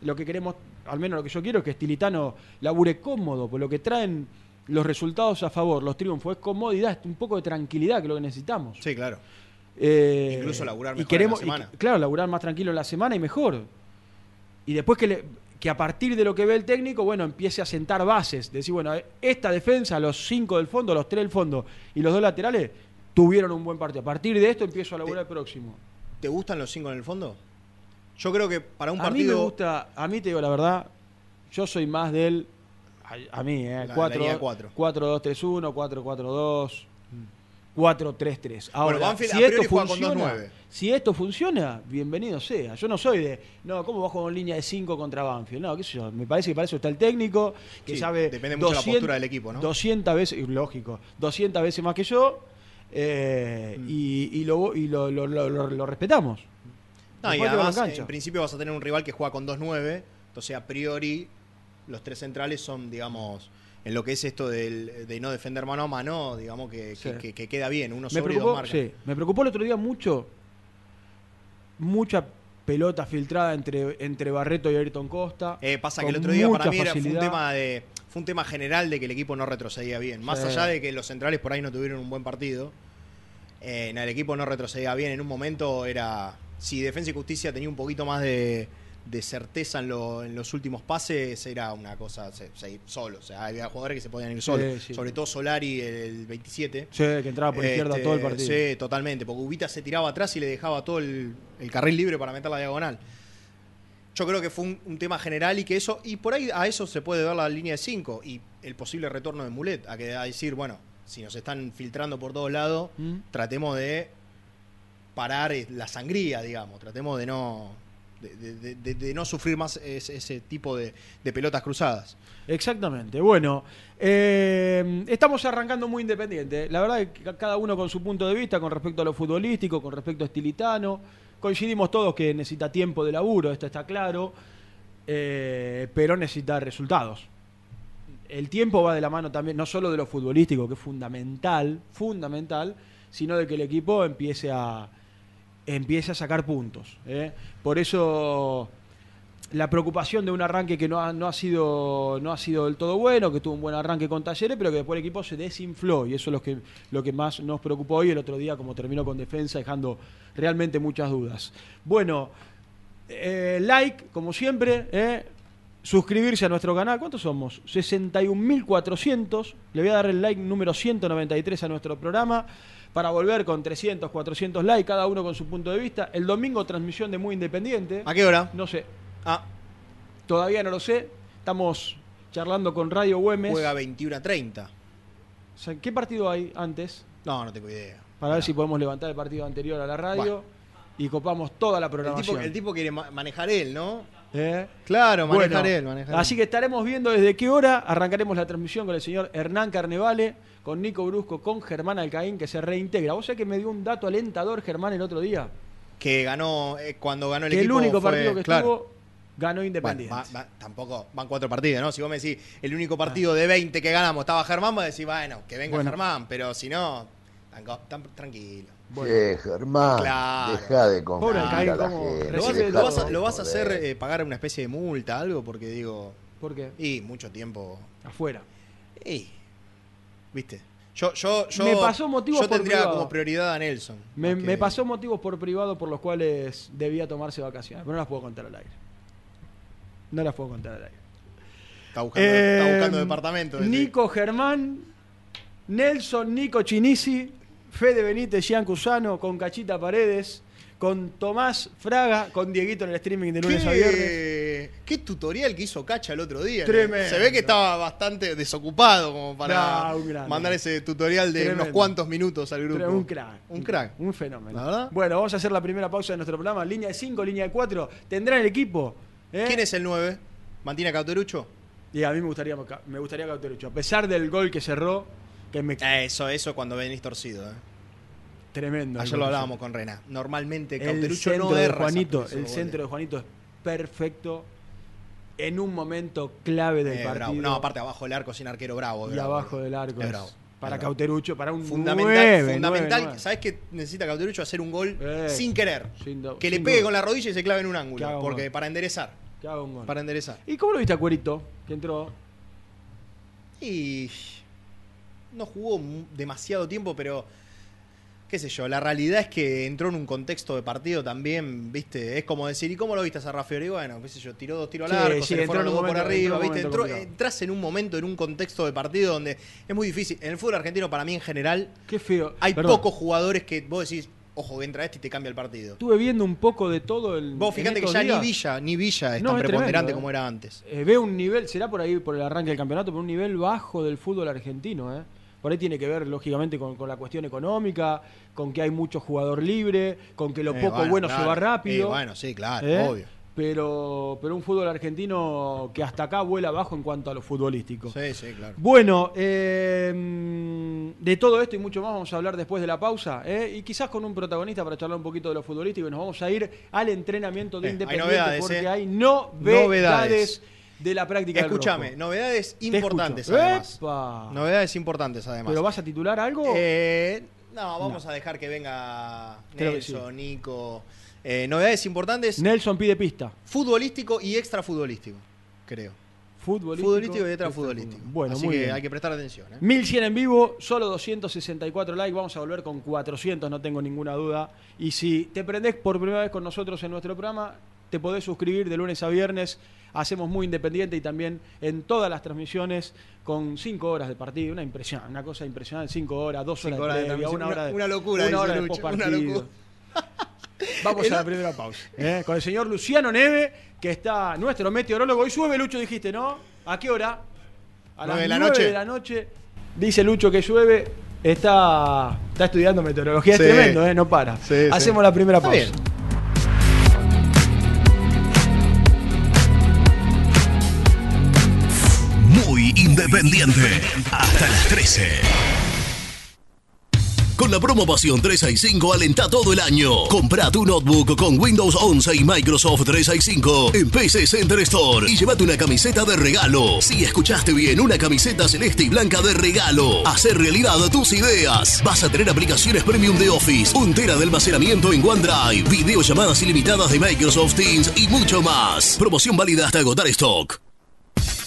lo que queremos, al menos lo que yo quiero es que Estilitano labure cómodo, por lo que traen los resultados a favor, los triunfos, es comodidad, es un poco de tranquilidad que es lo que necesitamos. Sí, claro. Eh, Incluso laburar y mejor queremos, en la y semana. claro, laburar más tranquilo en la semana y mejor. Y después que, le- que a partir de lo que ve el técnico, bueno, empiece a sentar bases. Decir, bueno, esta defensa, los cinco del fondo, los tres del fondo y los dos laterales, tuvieron un buen partido. A partir de esto empiezo a laburar el próximo. ¿Te gustan los cinco en el fondo? Yo creo que para un A mí partido. me gusta, a mí te digo la verdad, yo soy más del, a, a mí, eh, La- 4, la línea cuatro. 4-2-3-1, 4-4-2, 4-3-3. Ahora, Bueno, Banfield si esto funciona, 2-9. si esto funciona, bienvenido sea. Yo no soy de, no, ¿cómo bajo con línea de 5 contra Banfield? No, qué sé yo, me parece que para eso está el técnico, que Sí, sabe depende mucho de la postura del equipo, ¿no? 200 veces, lógico, 200 veces más que yo, eh, Mm. y, y lo, y lo, lo- lo- respetamos. No, y además, en principio vas a tener un rival que juega con 2-9. Entonces, a priori, los tres centrales son, digamos, en lo que es esto del- de no defender mano a mano, digamos que, Sí. que- que- que queda bien. Uno me sobre y dos preocupó, marcan. sí, me preocupó el otro día mucho, mucha pelota filtrada entre, entre Barreto y Ayrton Costa. Eh, pasa que el otro día para mí era, fue, un tema de, fue un tema general de que el equipo no retrocedía bien. Más Sí. allá de que los centrales por ahí no tuvieron un buen partido, eh, en el equipo no retrocedía bien. En un momento era. Si Defensa y Justicia tenía un poquito más de, de certeza en, lo- en los últimos pases, era una cosa se- seguir solo. O sea, había jugadores que se podían ir solos. sí. Sobre todo Solari, el 27. Sí, que entraba por izquierda Este, todo el partido. Sí, totalmente. Porque Ubita se tiraba atrás y le dejaba todo el, el carril libre para meter la diagonal. Yo creo que fue un, un tema general y que eso, y por ahí a eso se puede ver la línea de 5 y el posible retorno de Mulet, a que a decir, bueno, si nos están filtrando por todos lados, ¿Mm? tratemos de parar la sangría, digamos, tratemos de no de, no sufrir más ese, ese tipo de, pelotas cruzadas. Exactamente. Bueno, eh, estamos arrancando muy independiente. La verdad es que ca- cada uno con su punto de vista con respecto a lo futbolístico, con respecto a Estilitano. Coincidimos todos que necesita tiempo de laburo, esto está claro, eh, pero necesita resultados. El tiempo va de la mano también, no solo de lo futbolístico, que es fundamental, fundamental, sino de que el equipo empiece a, empiece a sacar puntos. ¿eh? Por eso la preocupación de un arranque que no ha, no ha sido no ha sido del todo bueno, que tuvo un buen arranque con Talleres, pero que después el equipo se desinfló y eso es lo que, lo que más nos preocupó hoy el otro día, como terminó con defensa, dejando realmente muchas dudas. Bueno, eh, like, como siempre, eh, suscribirse a nuestro canal. ¿Cuántos somos? 61.400. Le voy a dar el like número 193 a nuestro programa para volver con 300, 400 likes, cada uno con su punto de vista. El domingo transmisión de Muy Independiente. ¿A qué hora? No sé, Ah, todavía no lo sé. Estamos charlando con Radio Güemes. juega 21 a 30. O sea, ¿Qué partido hay antes? No, no tengo idea. Para ver si podemos levantar el partido anterior a la radio y copamos toda la El programación. tipo, el tipo quiere ma- manejar él, ¿no? ¿Eh? Claro, manejar Bueno, él, manejar Así él. que estaremos viendo desde qué hora arrancaremos la transmisión con el señor Hernán Carnevale, con Nico Brusco, con Germán Alcaín, que se reintegra. ¿Vos sabés que me dio un dato alentador Germán el otro día? Que ganó eh, cuando ganó el que el equipo. único fue- partido que claro. estuvo ganó Bueno, Independiente. va- va- tampoco van cuatro partidos, ¿no? Si vos me decís el único partido de 20 que ganamos estaba Germán, vos decís, bueno, que venga Bueno. Germán, pero si no, tan- tan- tranquilo. Bueno. Germán, Claro. deja de confundir Alcaín, a la cómo gente. ¿Lo vas, lo vas lo vas a hacer eh, pagar una especie de multa, algo? Porque digo, ¿Por qué? y mucho tiempo. Afuera. Y, ¿viste? Yo, yo, yo, Me pasó motivos yo tendría como prioridad a Nelson. Me, me pasó motivos por privado por los cuales debía tomarse vacaciones, pero no las puedo contar al aire. No las puedo contar al aire. Está buscando, está Eh, buscando departamento. Nico Germán, Nelson Nico Chinisi, Fede Benítez, Gian Cusano, con Cachita Paredes, con Tomás Fraga, con Dieguito en el streaming de lunes a viernes. ¿Qué? Eh, qué tutorial que hizo Cacha el otro día. Tremendo. Se ve que estaba bastante desocupado como para No, mandar ese tutorial de Tremendo. unos cuantos minutos al grupo. Pero un crack. Un crack. Un fenómeno. ¿La verdad? Bueno, vamos a hacer la primera pausa de nuestro programa. Línea de 5, línea de 4. ¿Tendrán el equipo? ¿Eh? ¿Quién es el 9? ¿Mantina Cauterucho? Y a mí me gustaría, me gustaría Cauterucho. A pesar del gol que cerró, que me... Eso, eso cuando venís torcido. eh. Tremendo. Ayer lo hablábamos con Rena. Normalmente cerró. El Cauterucho centro no de Juanito, el centro de Juanito es perfecto en un momento clave del Eh, partido. bravo. No, aparte abajo del arco sin arquero bravo. y bravo. abajo del arco. Es bravo. Para bravo. Cauterucho, para un Fundamental, nueve, fundamental. nueve, nueve. ¿Sabes qué necesita Cauterucho? Hacer un gol Eh, sin querer. sin que le pegue con la rodilla y se clave en un ángulo. Porque gol. para enderezar. Gol. Para enderezar. ¿Y cómo lo viste a Cuerito? Que entró. Y no jugó demasiado tiempo, pero qué sé yo, la realidad es que entró en un contexto de partido también, viste, es como decir, ¿y cómo lo viste a Sarrafiori? Bueno, qué sé yo, tiró dos tiros al arco, sí, se le fueron los dos por arriba, viste, entró, entras en un momento, en un contexto de partido donde es muy difícil. En el fútbol argentino, para mí en general, Qué feo. hay Perdón. pocos jugadores que vos decís, ojo, entra este y te cambia el partido. Estuve viendo un poco de todo el. Vos fíjate que ya días. ni Villa, ni Villa es No, tan es preponderante tremendo, eh. como era antes. Eh, veo un nivel, será por ahí por el arranque del campeonato, pero un nivel bajo del fútbol argentino. ¿eh? Por ahí tiene que ver, lógicamente, con, con la cuestión económica, con que hay mucho jugador libre, con que lo Eh, poco bueno, se claro. va rápido. Eh, bueno, sí, claro, ¿eh? obvio. Pero, pero un fútbol argentino que hasta acá vuela abajo en cuanto a lo futbolístico. Sí, sí, claro. Bueno, eh, de todo esto y mucho más vamos a hablar después de la pausa. ¿eh? Y quizás con un protagonista para charlar un poquito de lo futbolístico. Y nos vamos a ir al entrenamiento de hay Independiente novedades, porque hay novedades, Novedades. De la práctica Escúchame, novedades Te importantes además. ¡Epa! Novedades importantes además. ¿Pero vas a titular algo? Eh, no, vamos a dejar que venga que Nelson, Nico. Eh, novedades importantes, Nelson pide pista. futbolístico y extrafutbolístico, creo. Futbolístico, Futbolístico y extrafutbolístico. Bueno, Así muy que bien. hay que prestar atención. ¿eh? 1100 en vivo, solo 264 likes. Vamos a volver con 400, no tengo ninguna duda. Y si te prendés por primera vez con nosotros en nuestro programa, te podés suscribir de lunes a viernes. Hacemos muy independiente y también en todas las transmisiones con 5 horas de partido. Una impresión, una cosa impresionante. 5 horas, 2 horas, Cinco horas de previa, una hora de, Una- locura, Una hora de Lucho, una locura. Vamos El a la primera pausa. ¿eh? Con el señor Luciano Neve, que está nuestro meteorólogo. Hoy llueve, Lucho, dijiste, ¿no? ¿A qué hora? A las Nueve de la 9 noche. de la noche. Dice Lucho que llueve. Está, está estudiando meteorología. Sí. Es tremendo, ¿eh? No para. Sí, sí. Hacemos la primera pausa. Independiente. Hasta las 13. Con la promo Pasión 365 alenta todo el año. Compra tu notebook con Windows 11 y Microsoft 365 en PC Center Store y llévate una camiseta de regalo. Si escuchaste bien, una camiseta celeste y blanca de regalo. Hacer realidad tus ideas. Vas a tener aplicaciones premium de Office, un tera de almacenamiento en OneDrive, videollamadas ilimitadas de Microsoft Teams y mucho más. Promoción válida hasta agotar stock.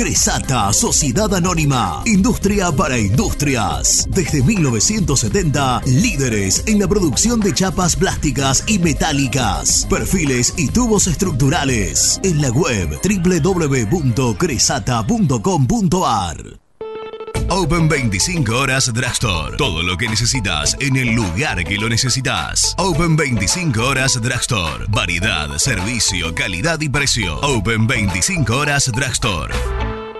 Cresata, Sociedad Anónima, Industria para Industrias. Desde 1970, líderes en la producción de chapas plásticas y metálicas, perfiles y tubos estructurales. En la web www.cresata.com.ar. Open 25 horas Drugstore. Todo lo que necesitas en el lugar que lo necesitas. Open 25 horas Drugstore. Variedad, servicio, calidad y precio. Open 25 horas Drugstore.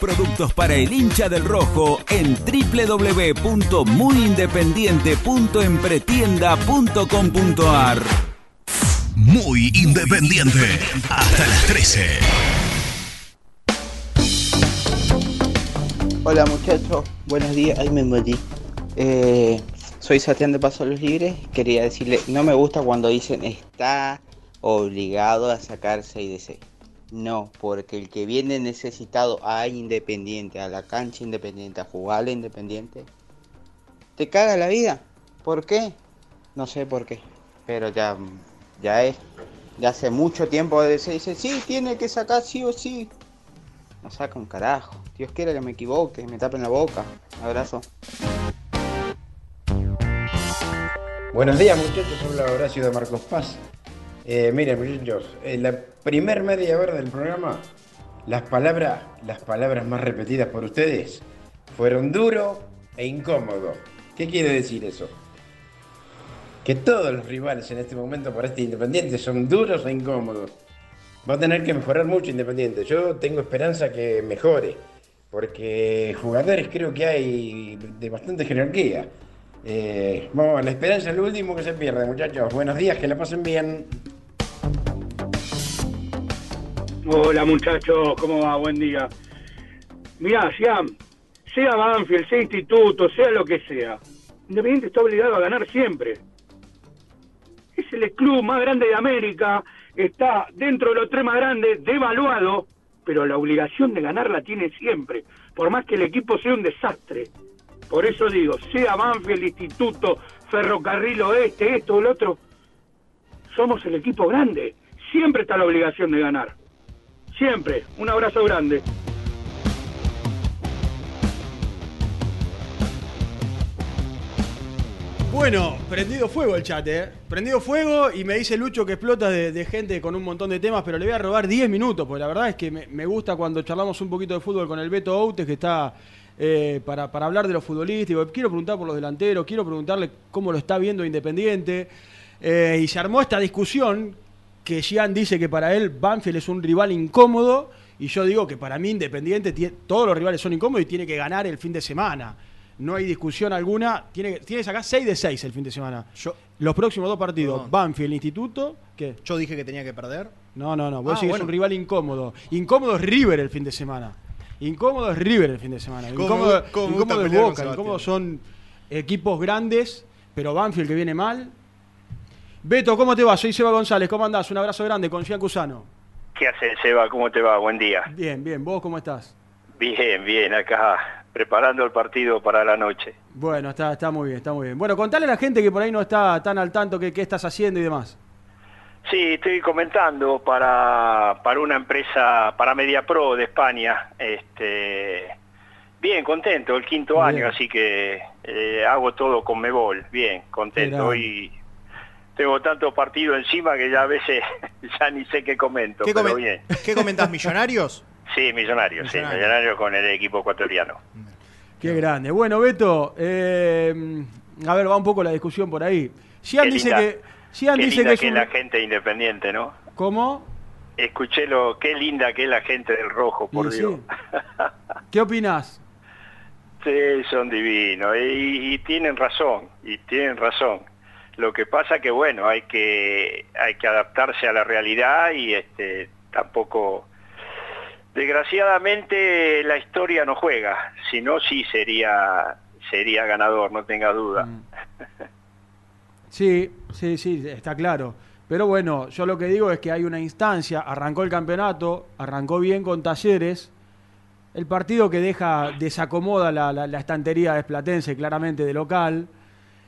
productos para el hincha del rojo en www.muyindependiente.empretienda.com.ar. Muy independiente. Hasta las 13. Hola muchachos, buenos días, ahí me morí. Eh, soy Sebastián de Paso a los Libres. Quería decirle, no me gusta cuando dicen está obligado a sacar 6 de 6. No, porque el que viene necesitado a Independiente, a la cancha Independiente, a jugar a Independiente, te caga la vida. ¿Por qué? No sé por qué, pero ya, ya es, ya hace mucho tiempo se dice, sí, tiene que sacar sí o sí. No saca un carajo. Dios quiera que me equivoque, me tapen la boca. Abrazo. Buenos días muchachos, habla Horacio de Marcos Paz. Eh, miren muchachos, en la primer media hora del programa, las palabras, las palabras más repetidas por ustedes fueron duro e incómodo. ¿Qué quiere decir eso? Que todos los rivales en este momento para este Independiente son duros e incómodos. Va a tener que mejorar mucho Independiente. Yo tengo esperanza que mejore, porque jugadores creo que hay de bastante jerarquía. Eh, vamos, la esperanza es lo último que se pierde, muchachos. Buenos días, que la pasen bien. Hola muchachos, ¿cómo va? Buen día. Mirá, Siam, sea Banfield, sea Instituto, sea lo que sea, Independiente está obligado a ganar siempre. Es el club más grande de América, está dentro de los tres más grandes, devaluado, pero la obligación de ganar la tiene siempre, por más que el equipo sea un desastre. Por eso digo, sea Banfield, Instituto, Ferrocarril Oeste, esto lo otro, somos el equipo grande. Siempre está la obligación de ganar. Siempre. Un abrazo grande. Bueno, prendido fuego el chat, ¿eh? Prendido fuego y me dice Lucho que explota de, gente con un montón de temas, pero le voy a robar 10 minutos, porque la verdad es que me, gusta cuando charlamos un poquito de fútbol con el Beto Outes, que está eh, para, para hablar de los futbolísticos. Quiero preguntar por los delanteros, quiero preguntarle cómo lo está viendo Independiente. Eh, y se armó esta discusión que Gian dice que para él Banfield es un rival incómodo y yo digo que para mí Independiente todos los rivales son incómodos y tiene que ganar el fin de semana. No hay discusión alguna. Tiene, que- tiene que sacar 6 de 6 el fin de semana. los próximos dos partidos, Perdón. Banfield, Instituto. ¿Qué? Yo dije que tenía que perder. No, no, no. Vos Ah, decís que es un rival incómodo. Incómodo es River el fin de semana. Incómodo es River el fin de semana. ¿Cómo- Incómodo, incómodo gusta es Boca. Sebastián? Incómodo son equipos grandes, pero Banfield que viene mal. Beto, ¿cómo te va? Soy Seba González. ¿Cómo andás? Un abrazo grande con Gian Cusano. ¿Qué haces, Seba? ¿Cómo te va? Buen día. Bien, bien. ¿Vos cómo estás? Bien, bien, acá preparando el partido para la noche. Bueno, está, está muy bien, está muy bien. Bueno, contale a la gente que por ahí no está tan al tanto que qué estás haciendo y demás. Sí, estoy comentando para, para una empresa, para MediaPro de España. Este, bien, contento, el quinto Bien. año, así que eh, hago todo con Mebol. Bien, contento. Hoy tengo tantos partidos encima que ya a veces ya ni sé qué comento, ¿Qué, pero comen- bien. ¿Qué comentas, millonarios? Sí, millonarios, sí, Millonario. millonarios con el equipo ecuatoriano. Qué grande. Bueno, Beto, eh, a ver, va un poco la discusión por ahí. Gian Qué dice linda- que. Qué dice linda que es que un- la gente independiente, ¿no? ¿Cómo? Escuché lo, qué linda que es la gente del rojo, por Y sí. Dios. ¿Qué opinás? Sí, son divinos y, y tienen razón, y tienen razón. Lo que pasa que bueno, hay que hay que adaptarse a la realidad y este tampoco desgraciadamente la historia no juega, si no sí sería sería ganador, no tenga duda. Mm. Sí, sí, sí, está claro. Pero bueno, yo lo que digo es que hay una instancia, arrancó el campeonato, arrancó bien con Talleres, el partido que deja, desacomoda la, la- estantería de Platense claramente de local,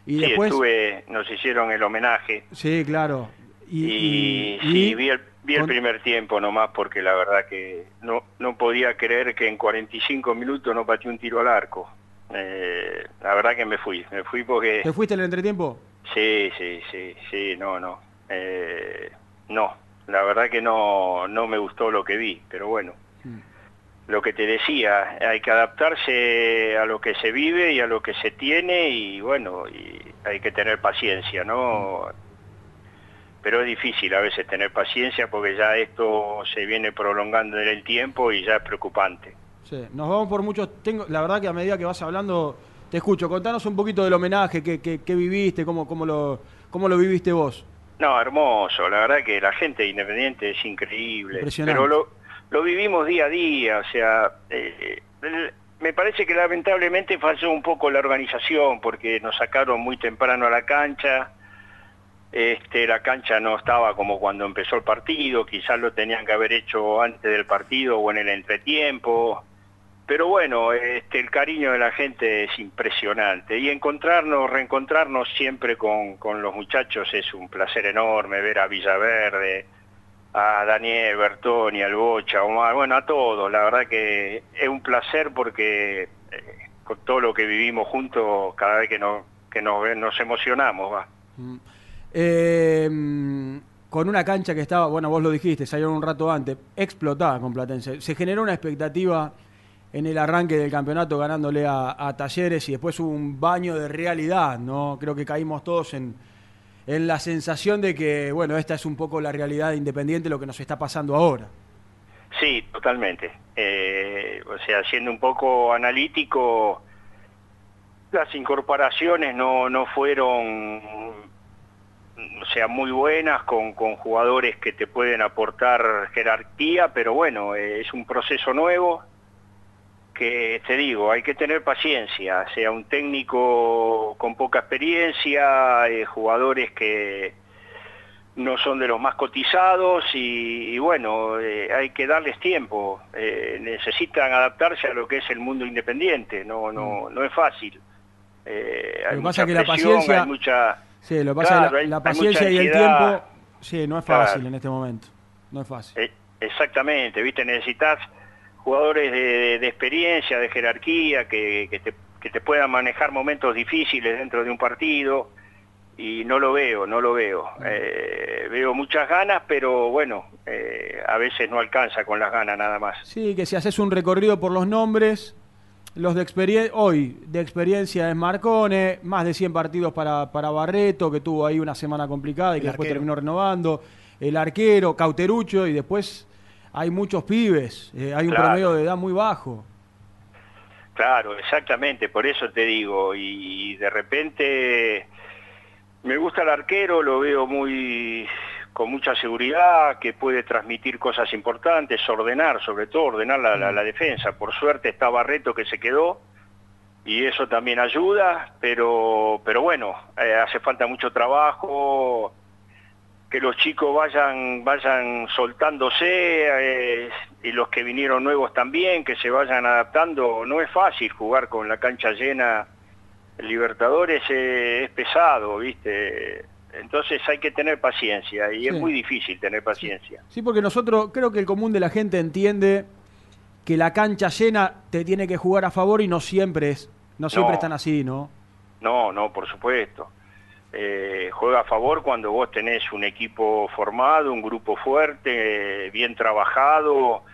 y sí, después... estuve, nos hicieron el homenaje Sí, claro. Y, y, y- sí, y- vi el, vi el primer tiempo nomás porque la verdad que no, no podía creer que en 45 minutos no pateó un tiro al arco. Eh, la verdad que me fui, me fui porque... ¿Te fuiste en el entretiempo? Sí, sí, sí, sí, no, no. Eh, no, la verdad que no, no me gustó lo que vi, pero bueno. Lo que te decía, hay que adaptarse a lo que se vive y a lo que se tiene y bueno, y hay que tener paciencia, ¿no? Pero es difícil a veces tener paciencia porque ya esto se viene prolongando en el tiempo y ya es preocupante. Sí, nos vamos por muchos. Tengo, la verdad que a medida que vas hablando, te escucho. Contanos un poquito del homenaje, qué, qué, qué viviste, cómo, cómo, lo, cómo lo viviste vos. No, hermoso, la verdad que la gente independiente es increíble. Pero lo, lo vivimos día a día, o sea, eh, me parece que lamentablemente falló un poco la organización porque nos sacaron muy temprano a la cancha. Este, la cancha no estaba como cuando empezó el partido, quizás lo tenían que haber hecho antes del partido o en el entretiempo. Pero bueno, este, el cariño de la gente es impresionante y encontrarnos, reencontrarnos siempre con, con los muchachos es un placer enorme, ver a Villaverde, a Daniel, Bertoni, al Bocha, Omar, bueno, a todos, la verdad que es un placer porque eh, con todo lo que vivimos juntos, cada vez que, nos que nos, nos emocionamos, va. Eh, con una cancha que estaba, bueno, vos lo dijiste, salió un rato antes, explotada con Platense. Se generó una expectativa en el arranque del campeonato ganándole a, a Talleres y después hubo un baño de realidad, ¿no? Creo que caímos todos en, en la sensación de que, bueno, esta es un poco la realidad de Independiente, lo que nos está pasando ahora. Sí, totalmente. Eh, o sea, siendo un poco analítico, las incorporaciones no, no fueron, o sea, muy buenas con, con jugadores que te pueden aportar jerarquía, pero bueno, eh, es un proceso nuevo que te digo, hay que tener paciencia, sea un técnico con poca experiencia, eh, jugadores que no son de los más cotizados y, y bueno, eh, hay que darles tiempo, eh, necesitan adaptarse a lo que es el mundo independiente, no, no, no es fácil. Hay Lo que pasa mucha es que la presión, paciencia- hay mucha... Sí, lo pasa Claro, la, paciencia mucha y el tiempo, sí, no es fácil Claro. en este momento. No es fácil. Exactamente, viste, necesitas jugadores de, de- de experiencia, de jerarquía, que, que te, que te puedan manejar momentos difíciles dentro de un partido, y no lo veo, no lo veo. Eh, veo muchas ganas, pero bueno, eh, a veces no alcanza con las ganas nada más. Sí, que si haces un recorrido por los nombres, los de experiencia, hoy de experiencia es Marcone, más de 100 partidos para, para Barreto, que tuvo ahí una semana complicada y que El después arquero. terminó renovando, el arquero, Cauterucho, y después hay muchos pibes, eh, hay un Claro. promedio de edad muy bajo. Claro, exactamente, por eso te digo, y de repente me gusta el arquero, lo veo muy con mucha seguridad, que puede transmitir cosas importantes, ordenar, sobre todo ordenar la, la- la defensa. Por suerte está Barreto que se quedó y eso también ayuda, pero, pero bueno, eh, hace falta mucho trabajo, que los chicos vayan, vayan soltándose eh, y los que vinieron nuevos también, que se vayan adaptando. No es fácil jugar con la cancha llena. Libertadores eh, es pesado, ¿viste? Entonces hay que tener paciencia y es muy difícil tener paciencia. Sí, porque nosotros creo que el común de la gente entiende que la cancha llena te tiene que jugar a favor y no siempre es, no siempre No. están así, ¿no? No, no, por supuesto. Eh, juega a favor cuando vos tenés un equipo formado, un grupo fuerte, bien trabajado,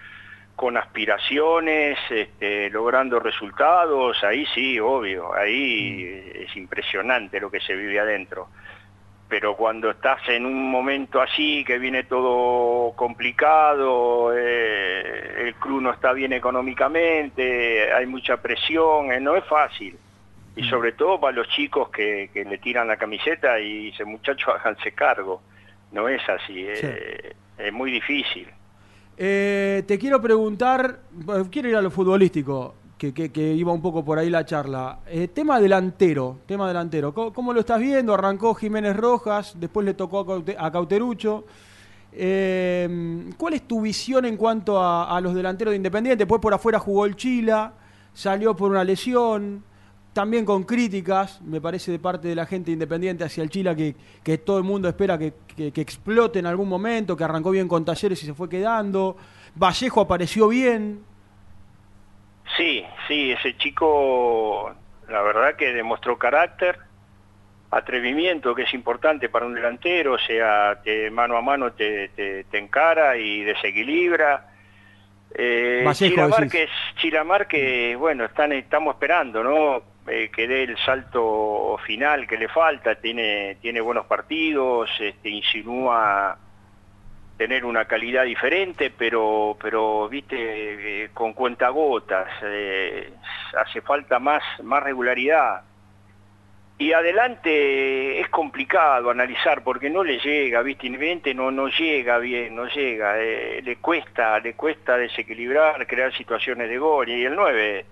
con aspiraciones, este, logrando resultados, ahí sí, obvio, ahí es impresionante lo que se vive adentro. Pero cuando estás en un momento así, que viene todo complicado, eh, el club no está bien económicamente, hay mucha presión, eh, no es fácil y sobre todo para los chicos que, que le tiran la camiseta y dicen muchachos háganse cargo. No es así, eh, es muy difícil. Eh, te quiero preguntar, bueno, quiero ir a lo futbolístico, que, que- que iba un poco por ahí la charla. Eh, tema delantero, tema delantero. ¿Cómo, cómo lo estás viendo? Arrancó Jiménez Rojas, después le tocó a, Caute- a Cauterucho. Eh, ¿Cuál es tu visión en cuanto a, a los delanteros de Independiente? Después por afuera jugó el Chila, salió por una lesión, también con críticas, me parece, de parte de la gente independiente hacia el Chila, que, que todo el mundo espera que, que- que explote en algún momento, que arrancó bien con Talleres y se fue quedando. Vallejo apareció bien. Sí, sí, ese chico La verdad que demostró carácter, atrevimiento, que es importante para un delantero, o sea, te, mano a mano te, te, te encara y desequilibra. Eh, Vallejo, Chilamar, decís. que es Chilamar que, bueno, están, estamos esperando, ¿no? Eh, que dé el salto final que le falta, tiene, tiene buenos partidos, este, insinúa tener una calidad diferente, pero, pero viste, eh, con cuentagotas, eh, hace falta más, más regularidad. Y adelante es complicado analizar porque no le llega, viste, no, no llega bien, no llega, eh, le cuesta, le cuesta desequilibrar, crear situaciones de gol y el 9,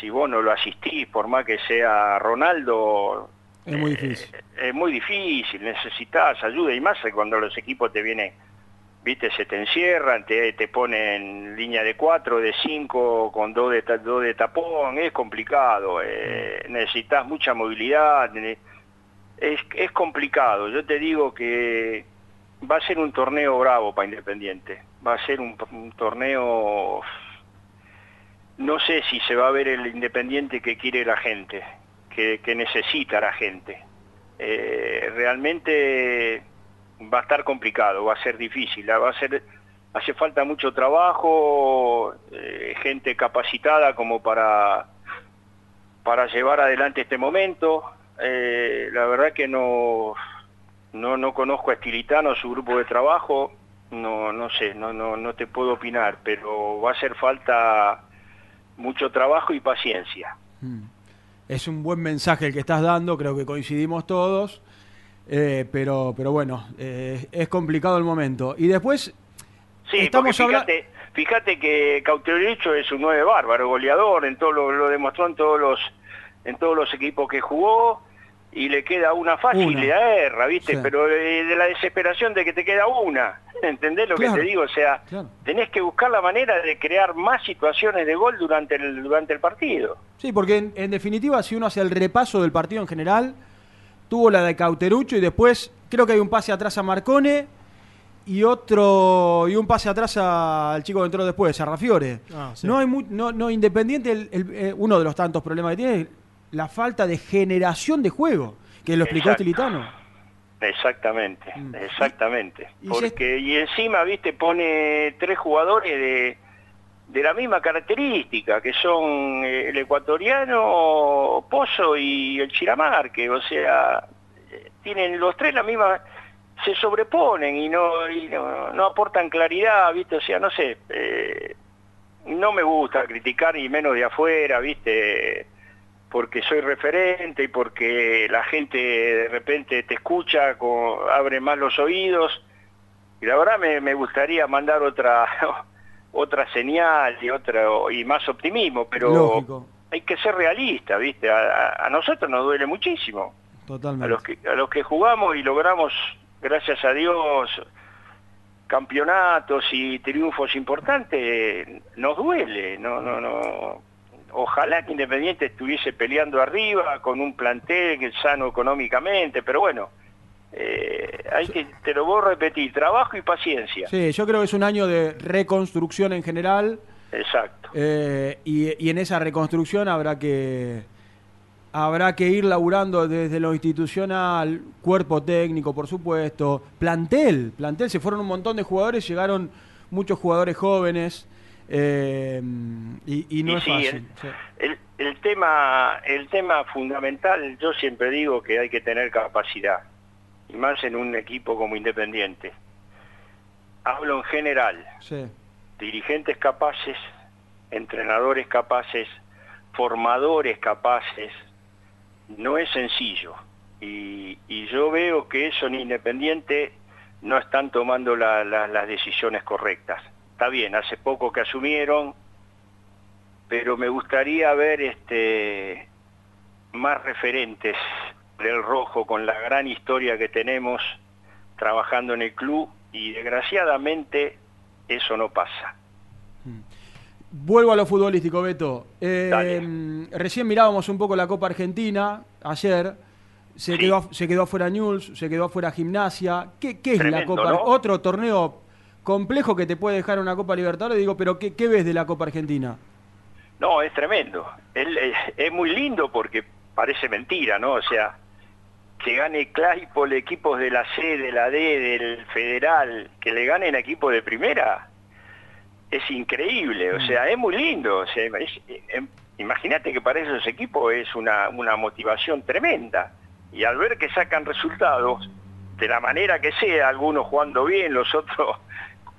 si vos no lo asistís, por más que sea Ronaldo, Es muy difícil. es muy difícil, necesitas ayuda y más cuando los equipos te vienen, viste, se te encierran, te, te ponen línea de cuatro, de cinco, con dos de, ta- dos de tapón, es complicado, eh, necesitas mucha movilidad, es, es complicado, yo te digo que va a ser un torneo bravo para Independiente, va a ser un, un torneo, no sé si se va a ver el Independiente que quiere la gente, que, necesita la gente. Eh, realmente va a estar complicado, va a ser difícil, va a ser, hace falta mucho trabajo, eh, gente capacitada como para, para llevar adelante este momento. Eh, la verdad que no, no, no conozco a Estilitano, su grupo de trabajo, no, no sé, no, no, no te puedo opinar, pero va a hacer falta mucho trabajo y paciencia. Es un buen mensaje el que estás dando, creo que coincidimos todos. eh, pero, pero bueno, eh, es complicado el momento. Y después, Sí, Estamos habla- fíjate, fíjate que Cauterucho es un nueve bárbaro, goleador, en todo lo, lo demostró en todos los en todos los equipos que jugó y le queda una fácil Una. y la erra, ¿viste? Sí. Pero eh, de la desesperación de que te queda una, ¿entendés lo Claro, que te digo? O sea, claro. tenés que buscar la manera de crear más situaciones de gol durante el durante el partido. sí, porque en, en definitiva, si uno hace el repaso del partido en general, tuvo la de Cauterucho y después creo que hay un pase atrás a Marcone y otro y un pase atrás al chico que entró después, a Rafiore. Ah, sí. No hay mu- no, no independiente, el- el- eh, uno de los tantos problemas que tiene es la falta de generación de juego, que lo explicó Exacto. Estilitano. Exactamente, exactamente. Mm. y si Porque y encima, viste, pone tres jugadores de, de la misma característica, que son eh, el ecuatoriano Pozo y el Chiramarque, o sea, tienen los tres la misma, se sobreponen y no, y no, no aportan claridad, viste, o sea, no sé, eh, no me gusta criticar y menos de afuera, viste, porque soy referente y porque la gente de repente te escucha, con- abre más los oídos. Y la verdad me, me gustaría mandar otra otra señal y otro y más optimismo, pero Lógico, hay que ser realista, ¿viste? A, nosotros nos duele muchísimo. A los que a los que jugamos y logramos, gracias a Dios, campeonatos y triunfos importantes, nos duele, no no no ojalá que Independiente estuviese peleando arriba con un plantel que sano económicamente, pero bueno, eh, hay que, te lo voy a repetir, trabajo y paciencia. Sí, yo creo que es un año de reconstrucción en general. Exacto. eh, y, y en esa reconstrucción habrá que habrá que ir laburando desde lo institucional, cuerpo técnico, por supuesto, plantel, plantel, se fueron un montón de jugadores, llegaron muchos jugadores jóvenes eh, y, y no Y es sí, fácil. el- sí. El, el tema el tema fundamental, yo siempre digo que hay que tener capacidad, y más en un equipo como Independiente. Hablo en general, Sí. dirigentes capaces, entrenadores capaces, formadores capaces, no es sencillo. Y, y yo veo que eso en Independiente no están tomando la- la- las decisiones correctas. Está bien, hace poco que asumieron, pero me gustaría ver este más referentes del rojo con la gran historia que tenemos trabajando en el club y desgraciadamente eso no pasa. Vuelvo a lo futbolístico, Beto. Eh, recién mirábamos un poco la Copa Argentina ayer. Se, quedó, se quedó afuera News, se quedó afuera Gimnasia. ¿Qué, qué es la Copa? ¿no? Otro torneo complejo que te puede dejar una Copa Libertadores. Digo, pero ¿qué, ves de la Copa Argentina? No, es tremendo. Él, eh, es muy lindo porque parece mentira, ¿no? O sea, que gane Claypole equipos de la C, de la D, del Federal, que le ganen equipos de primera, es increíble. O sea, es muy lindo. O sea, es- eh, Imagínate que para esos equipos es una motivación tremenda. Y al ver que sacan resultados, de la manera que sea, algunos jugando bien, los otros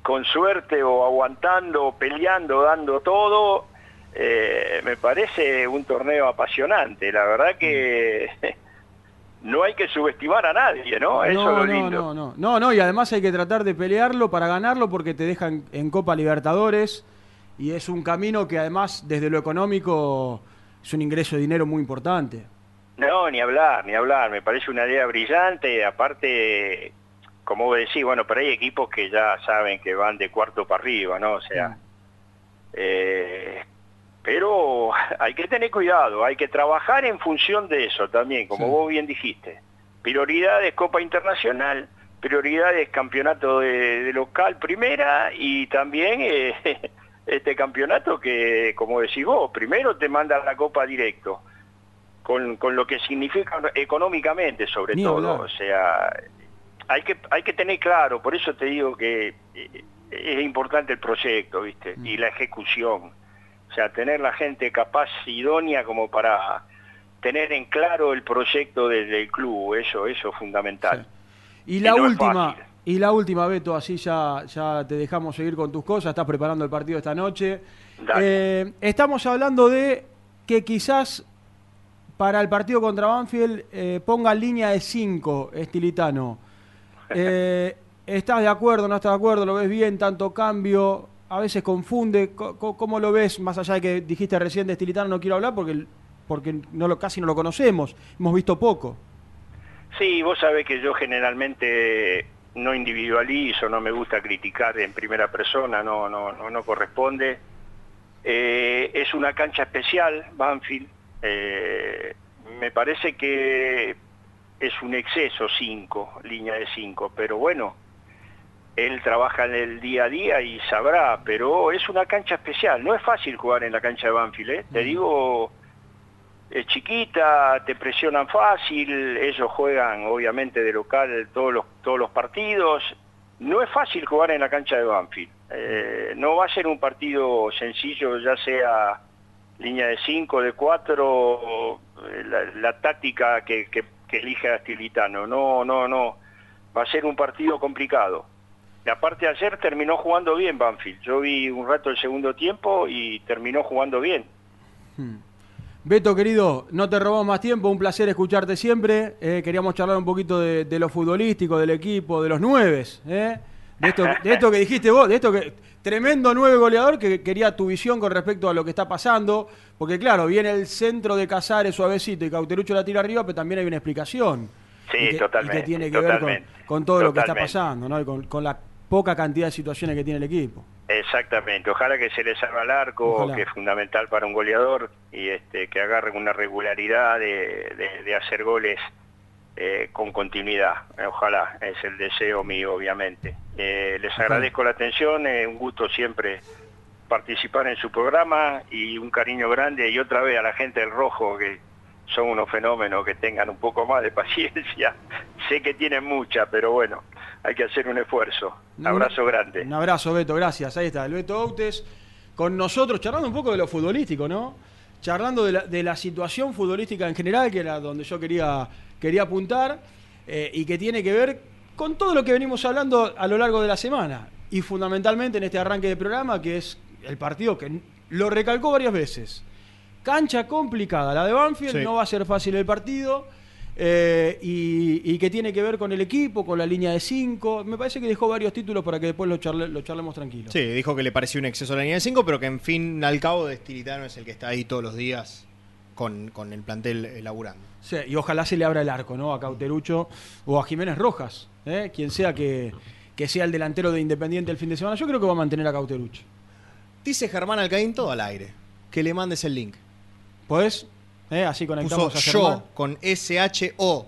con suerte o aguantando, peleando, dando todo, eh, me parece un torneo apasionante. La verdad que no hay que subestimar a nadie, ¿no? Eso no, es lo no, lindo. no, no, no, no, y además hay que tratar de pelearlo para ganarlo porque te dejan en Copa Libertadores y es un camino que además desde lo económico es un ingreso de dinero muy importante. No, ni hablar, ni hablar. Me parece una idea brillante. Aparte, como vos decís, bueno, pero hay equipos que ya saben que van de cuarto para arriba, ¿no? O sea, eh, pero hay que tener cuidado, hay que trabajar en función de eso también, como Sí. vos bien dijiste. Prioridades Copa Internacional, prioridades campeonato de, de local primera y también eh, este campeonato que, como decís vos, primero te manda la Copa directo, con, con lo que significa económicamente sobre Ni todo. hablar. O sea, hay que, hay que tener claro, por eso te digo que eh, es importante el proyecto, ¿viste? Mm. Y la ejecución. O sea, tener la gente capaz, idónea como para tener en claro el proyecto del, del club, eso, eso es fundamental. Y la no última, y la última, Beto, así ya, ya te dejamos seguir con tus cosas, estás preparando el partido esta noche. Eh, estamos hablando de que quizás para el partido contra Banfield eh, ponga línea de 5 estilitano. Eh, ¿Estás de acuerdo, no estás de acuerdo? ¿Lo ves bien? ¿Tanto cambio? A veces confunde. Co- co- ¿Cómo lo ves? Más allá de que dijiste recién de estilitano, no quiero hablar porque, porque casi no lo conocemos. Hemos visto poco. Sí, vos sabés que yo generalmente no individualizo, no me gusta criticar en primera persona, no, no, no, no corresponde. Eh, es una cancha especial, Banfield. Eh, me parece que es un exceso 5, línea de 5, pero bueno, él trabaja en el día a día y sabrá, pero es una cancha especial. No es fácil jugar en la cancha de Banfield, ¿eh? te digo, es chiquita, te presionan fácil, ellos juegan obviamente de local todos los, todos los partidos. No es fácil jugar en la cancha de Banfield. Eh, no va a ser un partido sencillo, ya sea línea de 5, de 4, la, la táctica que, que, que elija Astilitano. No, no, no. Va a ser un partido complicado. Y aparte ayer terminó jugando bien Banfield. Yo vi un rato el segundo tiempo y terminó jugando bien. Beto, querido, no te robamos más tiempo, un placer escucharte siempre. Eh, queríamos charlar un poquito de, de lo futbolístico, del equipo, de los nueves, ¿eh? de, esto, de esto que dijiste vos, de esto que tremendo nueve goleador que quería tu visión con respecto a lo que está pasando, porque claro, viene el centro de Casares suavecito y Cauterucho la tira arriba, pero también hay una explicación. Sí, y que, totalmente. y que tiene que ver con, todo lo que está pasando, ¿no? Y con, con la poca cantidad de situaciones que tiene el equipo. Exactamente, ojalá que se les salga el arco, Ojalá. que es fundamental para un goleador, y este, que agarren una regularidad de, de- de hacer goles eh, con continuidad. Eh, Ojalá, es el deseo mío, obviamente. Eh, les agradezco la atención, un gusto siempre participar en su programa y un cariño grande y otra vez a la gente del Rojo que son unos fenómenos que tengan un poco más de paciencia. sé que tienen mucha, pero bueno, hay que hacer un esfuerzo. Un- Abrazo grande. Un abrazo, Beto, gracias. Ahí está, el Beto Outes con nosotros, charlando un poco de lo futbolístico, ¿no? Charlando de la, de la situación futbolística en general, que era donde yo quería, quería apuntar, eh, y que tiene que ver con todo lo que venimos hablando a lo largo de la semana. Y fundamentalmente en este arranque de programa, que es el partido que lo recalcó varias veces. Cancha complicada, la de Banfield, Sí. no va a ser fácil el partido. eh, y, y que tiene que ver con el equipo, con la línea de 5. Me parece que dejó varios títulos para que después lo, charle- lo charlemos tranquilo. Sí, dijo que le pareció un exceso a la línea de 5, pero que en fin, al cabo de Estilitano es el que está ahí todos los días con, con el plantel eh, laburando. Sí, y ojalá se le abra el arco, ¿no? A Cauterucho o a Jiménez Rojas, ¿eh? quien sea que, que sea el delantero de Independiente el fin de semana. Yo creo que va a mantener a Cauterucho. Dice Germán Alcaín todo al aire. Que le mandes el link. ¿Podés? ¿Eh? Así conectamos Puso a Germán. yo con S-H-O.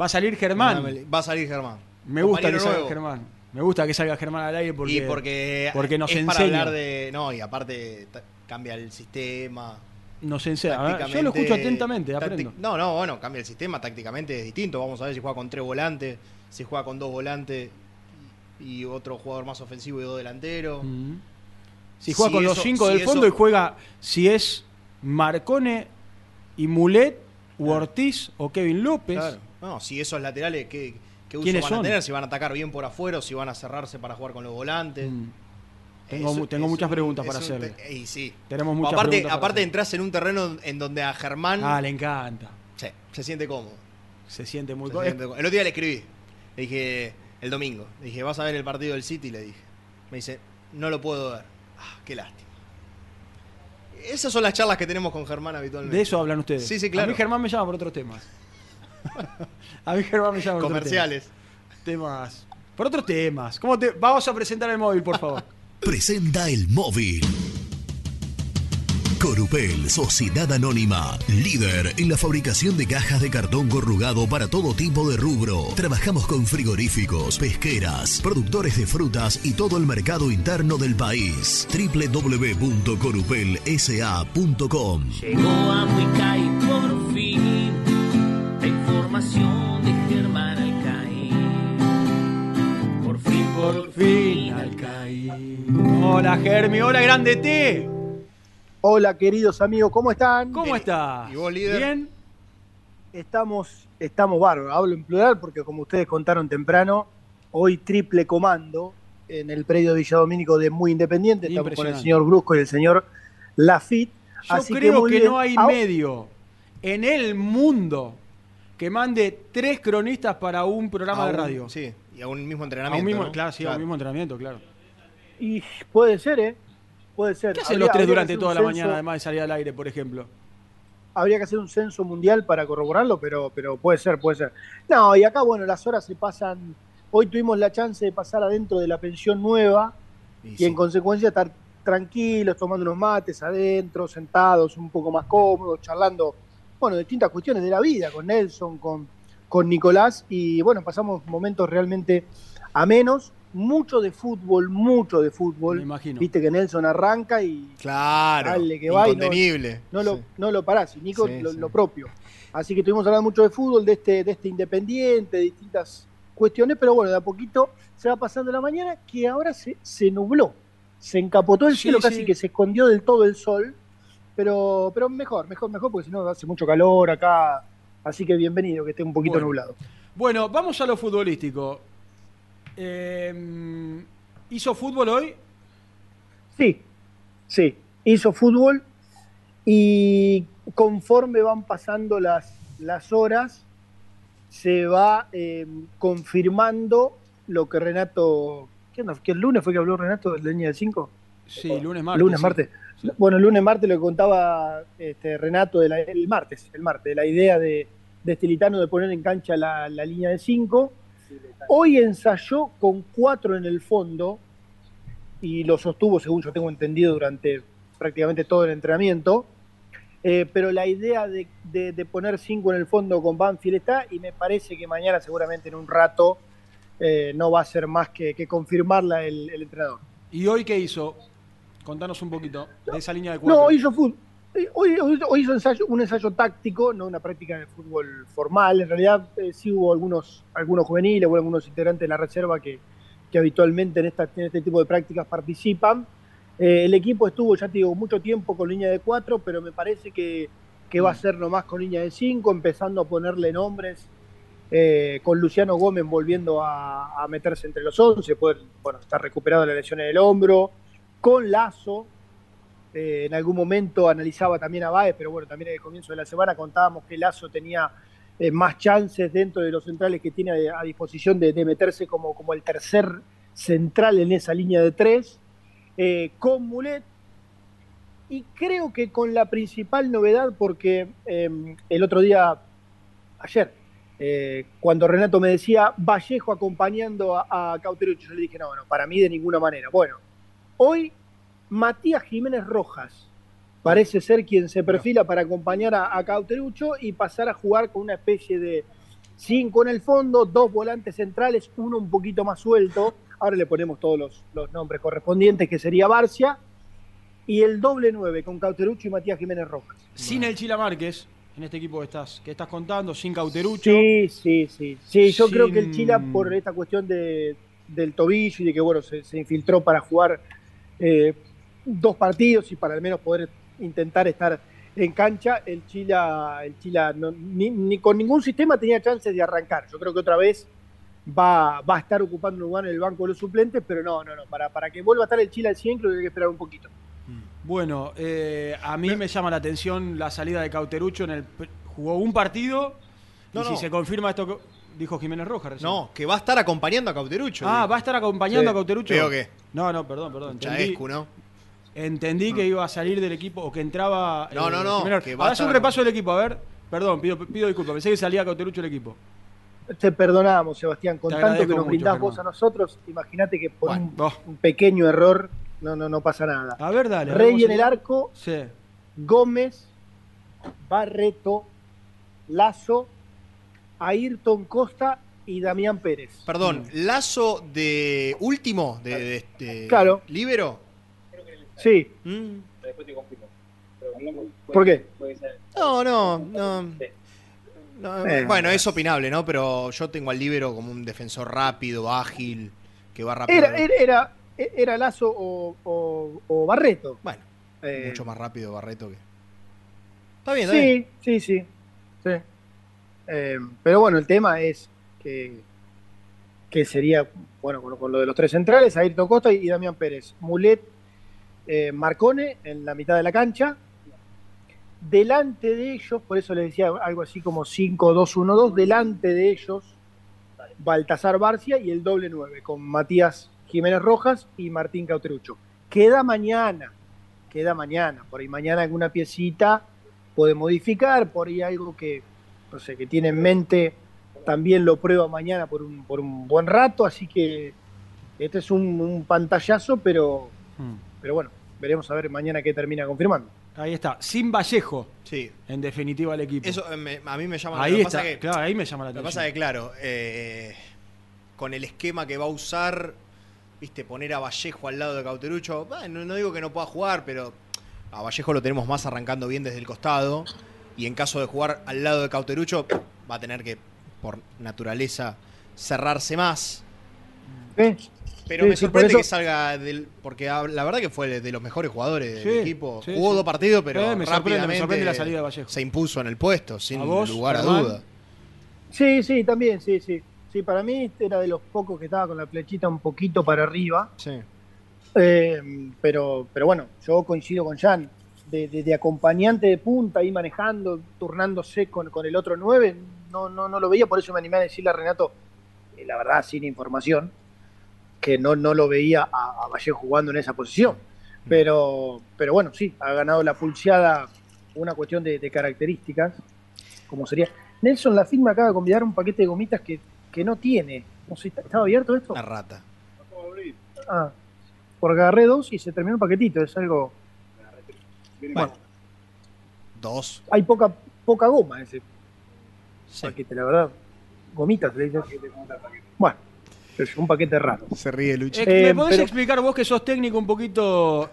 Va a salir Germán. Va a salir Germán. Me gusta que salga nuevo. Germán. Me gusta que salga Germán al aire porque, y porque, porque nos es enseña. para hablar de. No, y aparte cambia el sistema. Nos enseña. A ver, Yo lo escucho atentamente, aprendo. No, no, bueno, cambia el sistema, tácticamente es distinto. Vamos a ver si juega con tres volantes, si juega con dos volantes y otro jugador más ofensivo y dos delanteros. Mm. Si juega Si con los cinco si del eso- fondo y juega si es Marcone y Mulet, u Ortiz o Kevin López. Claro. No, si esos laterales, ¿qué, qué uso ¿Quiénes van a son? tener? Si van a atacar bien por afuera o si van a cerrarse para jugar con los volantes. Mm. Tengo, muchas un- preguntas para hacerle. te- y sí. Tenemos muchas aparte, preguntas aparte entras en un terreno en donde a Germán Ah, le encanta. sí, se siente cómodo. Se siente muy Se cómodo. siente. El otro día le escribí. Le dije, el domingo. Le dije, ¿vas a ver el partido del City? Le dije. Me dice, no lo puedo ver. Ah, qué lástima. Esas son las charlas que tenemos con Germán habitualmente. De eso hablan ustedes. Sí, sí, A claro. mí Germán me llama por otros temas. a mí Germán me llama por otros Comerciales. temas. Temas. Por otros temas. ¿Cómo te... Vamos a presentar el móvil, por favor. Presenta el móvil. Corupel, Sociedad Anónima, líder en la fabricación de cajas de cartón corrugado para todo tipo de rubro. Trabajamos con frigoríficos, pesqueras, productores de frutas y todo el mercado interno del país. www.corupelsa.com Llegó a Huicay por fin la información de Germán Por fin, fin, Alcaín. Hola, Germi. Hola, Grande T. Hola, queridos amigos, ¿cómo están? ¿Cómo estás? ¿Y vos, líder? ¿Bien? Estamos, estamos bárbaros. Hablo en plural porque, como ustedes contaron temprano, hoy triple comando en el predio Villadomínico de Muy Independiente. Estamos con el señor Brusco y el señor Lafitte. Yo Así creo que, no hay Ah, medio en el mundo que mande tres cronistas para un programa A de un- radio. Sí, y a un mismo A entrenamiento. un mismo, ¿no? claro, sí, a un mismo entrenamiento, claro. Y puede ser, ¿eh? Puede ser. ¿Qué hacen Habría- los tres durante toda la censo- mañana, además de salir al aire, por ejemplo? Habría que hacer un censo mundial para corroborarlo, pero, pero puede ser, puede ser. No, y acá, bueno, las horas se pasan. Hoy tuvimos la chance de pasar adentro de la pensión nueva y, en consecuencia estar tranquilos, tomando unos mates adentro, sentados, un poco más cómodos, charlando, bueno, distintas cuestiones de la vida con Nelson, con, con Nicolás y bueno, pasamos momentos realmente amenos, mucho de fútbol, mucho de fútbol. Me imagino. Viste que Nelson arranca y Claro, dale que va y no- incontenible. no lo, Sí. no lo parás, y Nico Sí, lo, sí. lo propio. Así que estuvimos hablando mucho de fútbol, de este, de este independiente, de distintas cuestiones, pero bueno, de a poquito se va pasando la mañana que ahora se, se nubló, se encapotó el Sí, cielo, sí. casi que se escondió del todo el sol, pero, pero mejor, mejor, mejor, porque si no hace mucho calor acá, así que bienvenido, que esté un poquito Bueno. nublado. Bueno, vamos a lo futbolístico. Eh, ¿Hizo fútbol hoy? Sí, sí, hizo fútbol y conforme van pasando las, las horas, se va eh, confirmando lo que Renato. ¿Qué onda? ¿Que el lunes fue que habló Renato de línea de 5? Sí, lunes, martes. lunes, sí. martes. Bueno, el lunes, martes lo que contaba este, Renato de la- el martes, el martes, de la idea de, de Estilitano de poner en cancha la, la línea de 5. Hoy ensayó con cuatro en el fondo y lo sostuvo, según yo tengo entendido, durante prácticamente todo el entrenamiento. Eh, pero la idea de, de- de poner cinco en el fondo con Banfield está y me parece que mañana seguramente en un rato eh, no va a ser más que, que confirmarla el, el entrenador. ¿Y hoy qué hizo? Contanos un poquito de esa línea de cuatro. No, hizo fútbol. Hoy, hoy- hoy hizo ensayo- un ensayo táctico, no una práctica de fútbol formal. En realidad eh, sí hubo algunos, algunos juveniles, hubo algunos integrantes de la reserva que, que habitualmente en, esta- en este tipo de prácticas participan. Eh, el equipo estuvo, ya te digo, mucho tiempo con línea de cuatro, pero me parece que, que va a ser nomás con línea de cinco, empezando a ponerle nombres, eh, con Luciano Gómez volviendo a, a meterse entre los once, poder, bueno, está recuperado de la lesión en el hombro, con Lazo, eh, en algún momento analizaba también a Baez, pero bueno, también en el comienzo de la semana contábamos que Lazo tenía eh, más chances dentro de los centrales que tiene a, disposición de, meterse como, como el tercer central en esa línea de tres, eh, con Mulet. Y creo que con la principal novedad, porque eh, el otro día, ayer, cuando Renato me decía Vallejo acompañando a, a yo le dije, no, no, para mí de ninguna manera. Bueno, hoy Matías Jiménez Rojas parece ser quien se perfila para acompañar a, a Cauterucho y pasar a jugar con una especie de cinco en el fondo, dos volantes centrales, uno un poquito más suelto, ahora le ponemos todos los, los nombres correspondientes, que sería Barcia, y el doble 9 con Cauterucho y Matías Jiménez Rojas. Sin el Chila Márquez, en este equipo que estás, que estás contando, sin Cauterucho. Sí, sí, sí. Sí, yo creo que el Chila, por esta cuestión de, del tobillo y de que bueno, se, se infiltró para jugar eh, dos partidos y para al menos poder intentar estar en cancha, el Chila, el Chila no- ni, ni con ningún sistema tenía chances de arrancar. Yo creo que otra vez va, va a estar ocupando un lugar en el banco de los suplentes, pero no, no, no. Para, para que vuelva a estar el Chila al 100, creo que hay que esperar un poquito. Bueno, eh, a mí me llama la atención la salida de Cauterucho en el jugó un partido No, y si no. se confirma esto que dijo Jiménez Rojas recién. No, que va a estar acompañando a Cauterucho. Ah, digo. va a estar acompañando Sí. a Cauterucho. Creo que. No, no, perdón, perdón. Entendí, Chaescu, ¿no? entendí que iba a salir del equipo o que entraba. No, no, no, que va a Haz un repaso del equipo, a ver. Perdón, pido, pido disculpas. Pensé que salía Cauterucho del equipo. Te perdonamos, Sebastián, con Te tanto que nos brindás vos a nosotros. Imagínate que por Bueno, un, pequeño error no, no, no pasa nada. A ver, dale. Rey en el arco, Sí. Gómez, Barreto, Lazo, Ayrton Costa y Damián Pérez. Perdón, lazo de último, de, de este. Claro. ¿Libero? Sí. Mm. ¿Por qué? No, no, no. No, Eh. Bueno, es opinable, ¿no? Pero yo tengo al Libero como un defensor rápido, ágil, que va rápido. Era, era, era, era Lazo o, o- o Barreto. Bueno, Eh, mucho más rápido Barreto que. Está bien, está bien. Sí, sí, sí. sí. Eh, pero bueno, el tema es que, sería, bueno, con, lo de los tres centrales, Ayrton Costa y, Damián Pérez. Mulet, eh, Marcone en la mitad de la cancha. Delante de ellos, por eso les decía algo así como 5-2-1-2, delante de ellos Baltasar Barcia y el doble 9, con Matías Jiménez Rojas y Martín Cauterucho. Queda mañana, queda mañana, por ahí mañana alguna piecita puede modificar, por ahí algo que, no sé, que tiene en mente, también lo prueba mañana por un, por un buen rato, así que este es un, un pantallazo, pero, Hmm. pero bueno, veremos a ver mañana qué termina confirmando. Ahí está. Sin Vallejo. Sí. En definitiva, el equipo. Eso eh, me- a mí me llama Ahí lo que está. que- Claro, ahí me llama la Lo que atención. pasa es que, claro, eh, con el esquema que va a usar, viste, poner a Vallejo al lado de Cauterucho, bah, no, no digo que no pueda jugar, pero a Vallejo lo tenemos más arrancando bien desde el costado. Y en caso de jugar al lado de Cauterucho, va a tener que, por naturaleza, cerrarse más. ¿Eh? Pero Sí, me sorprende que salga del. Porque la verdad que fue de los mejores jugadores del equipo. sí. dos partidos, pero Eh, me sorprende, me rápidamente sorprende la salida de Vallejo. se impuso en el puesto, sin ¿A vos, lugar a duda. Sí, sí, también, sí, sí. Sí, para mí era de los pocos que estaba con la flechita un poquito para arriba. Sí. Eh, pero, pero bueno, yo coincido con Jan. De, de- de acompañante de punta, ahí manejando, turnándose con, con el otro 9, no, no, no lo veía, por eso me animé a decirle a Renato, eh, la verdad, sin información, que no, no lo veía a, a Vallejo jugando en esa posición. Pero, pero bueno, sí, ha ganado la pulseada una cuestión de, de características, como sería. Nelson la firma acaba de convidar un paquete de gomitas que, que no tiene. No sé, ¿está- ¿estaba abierto esto? Una rata. Ah, porque agarré dos y se terminó el paquetito, es algo. Bueno, Dos. hay poca, poca goma en ese paquete, la verdad. Gomitas, le dices. Bueno, es un paquete raro. Se ríe Luchi. Eh, ¿Me Eh, podés pero- explicar vos que sos técnico un poquito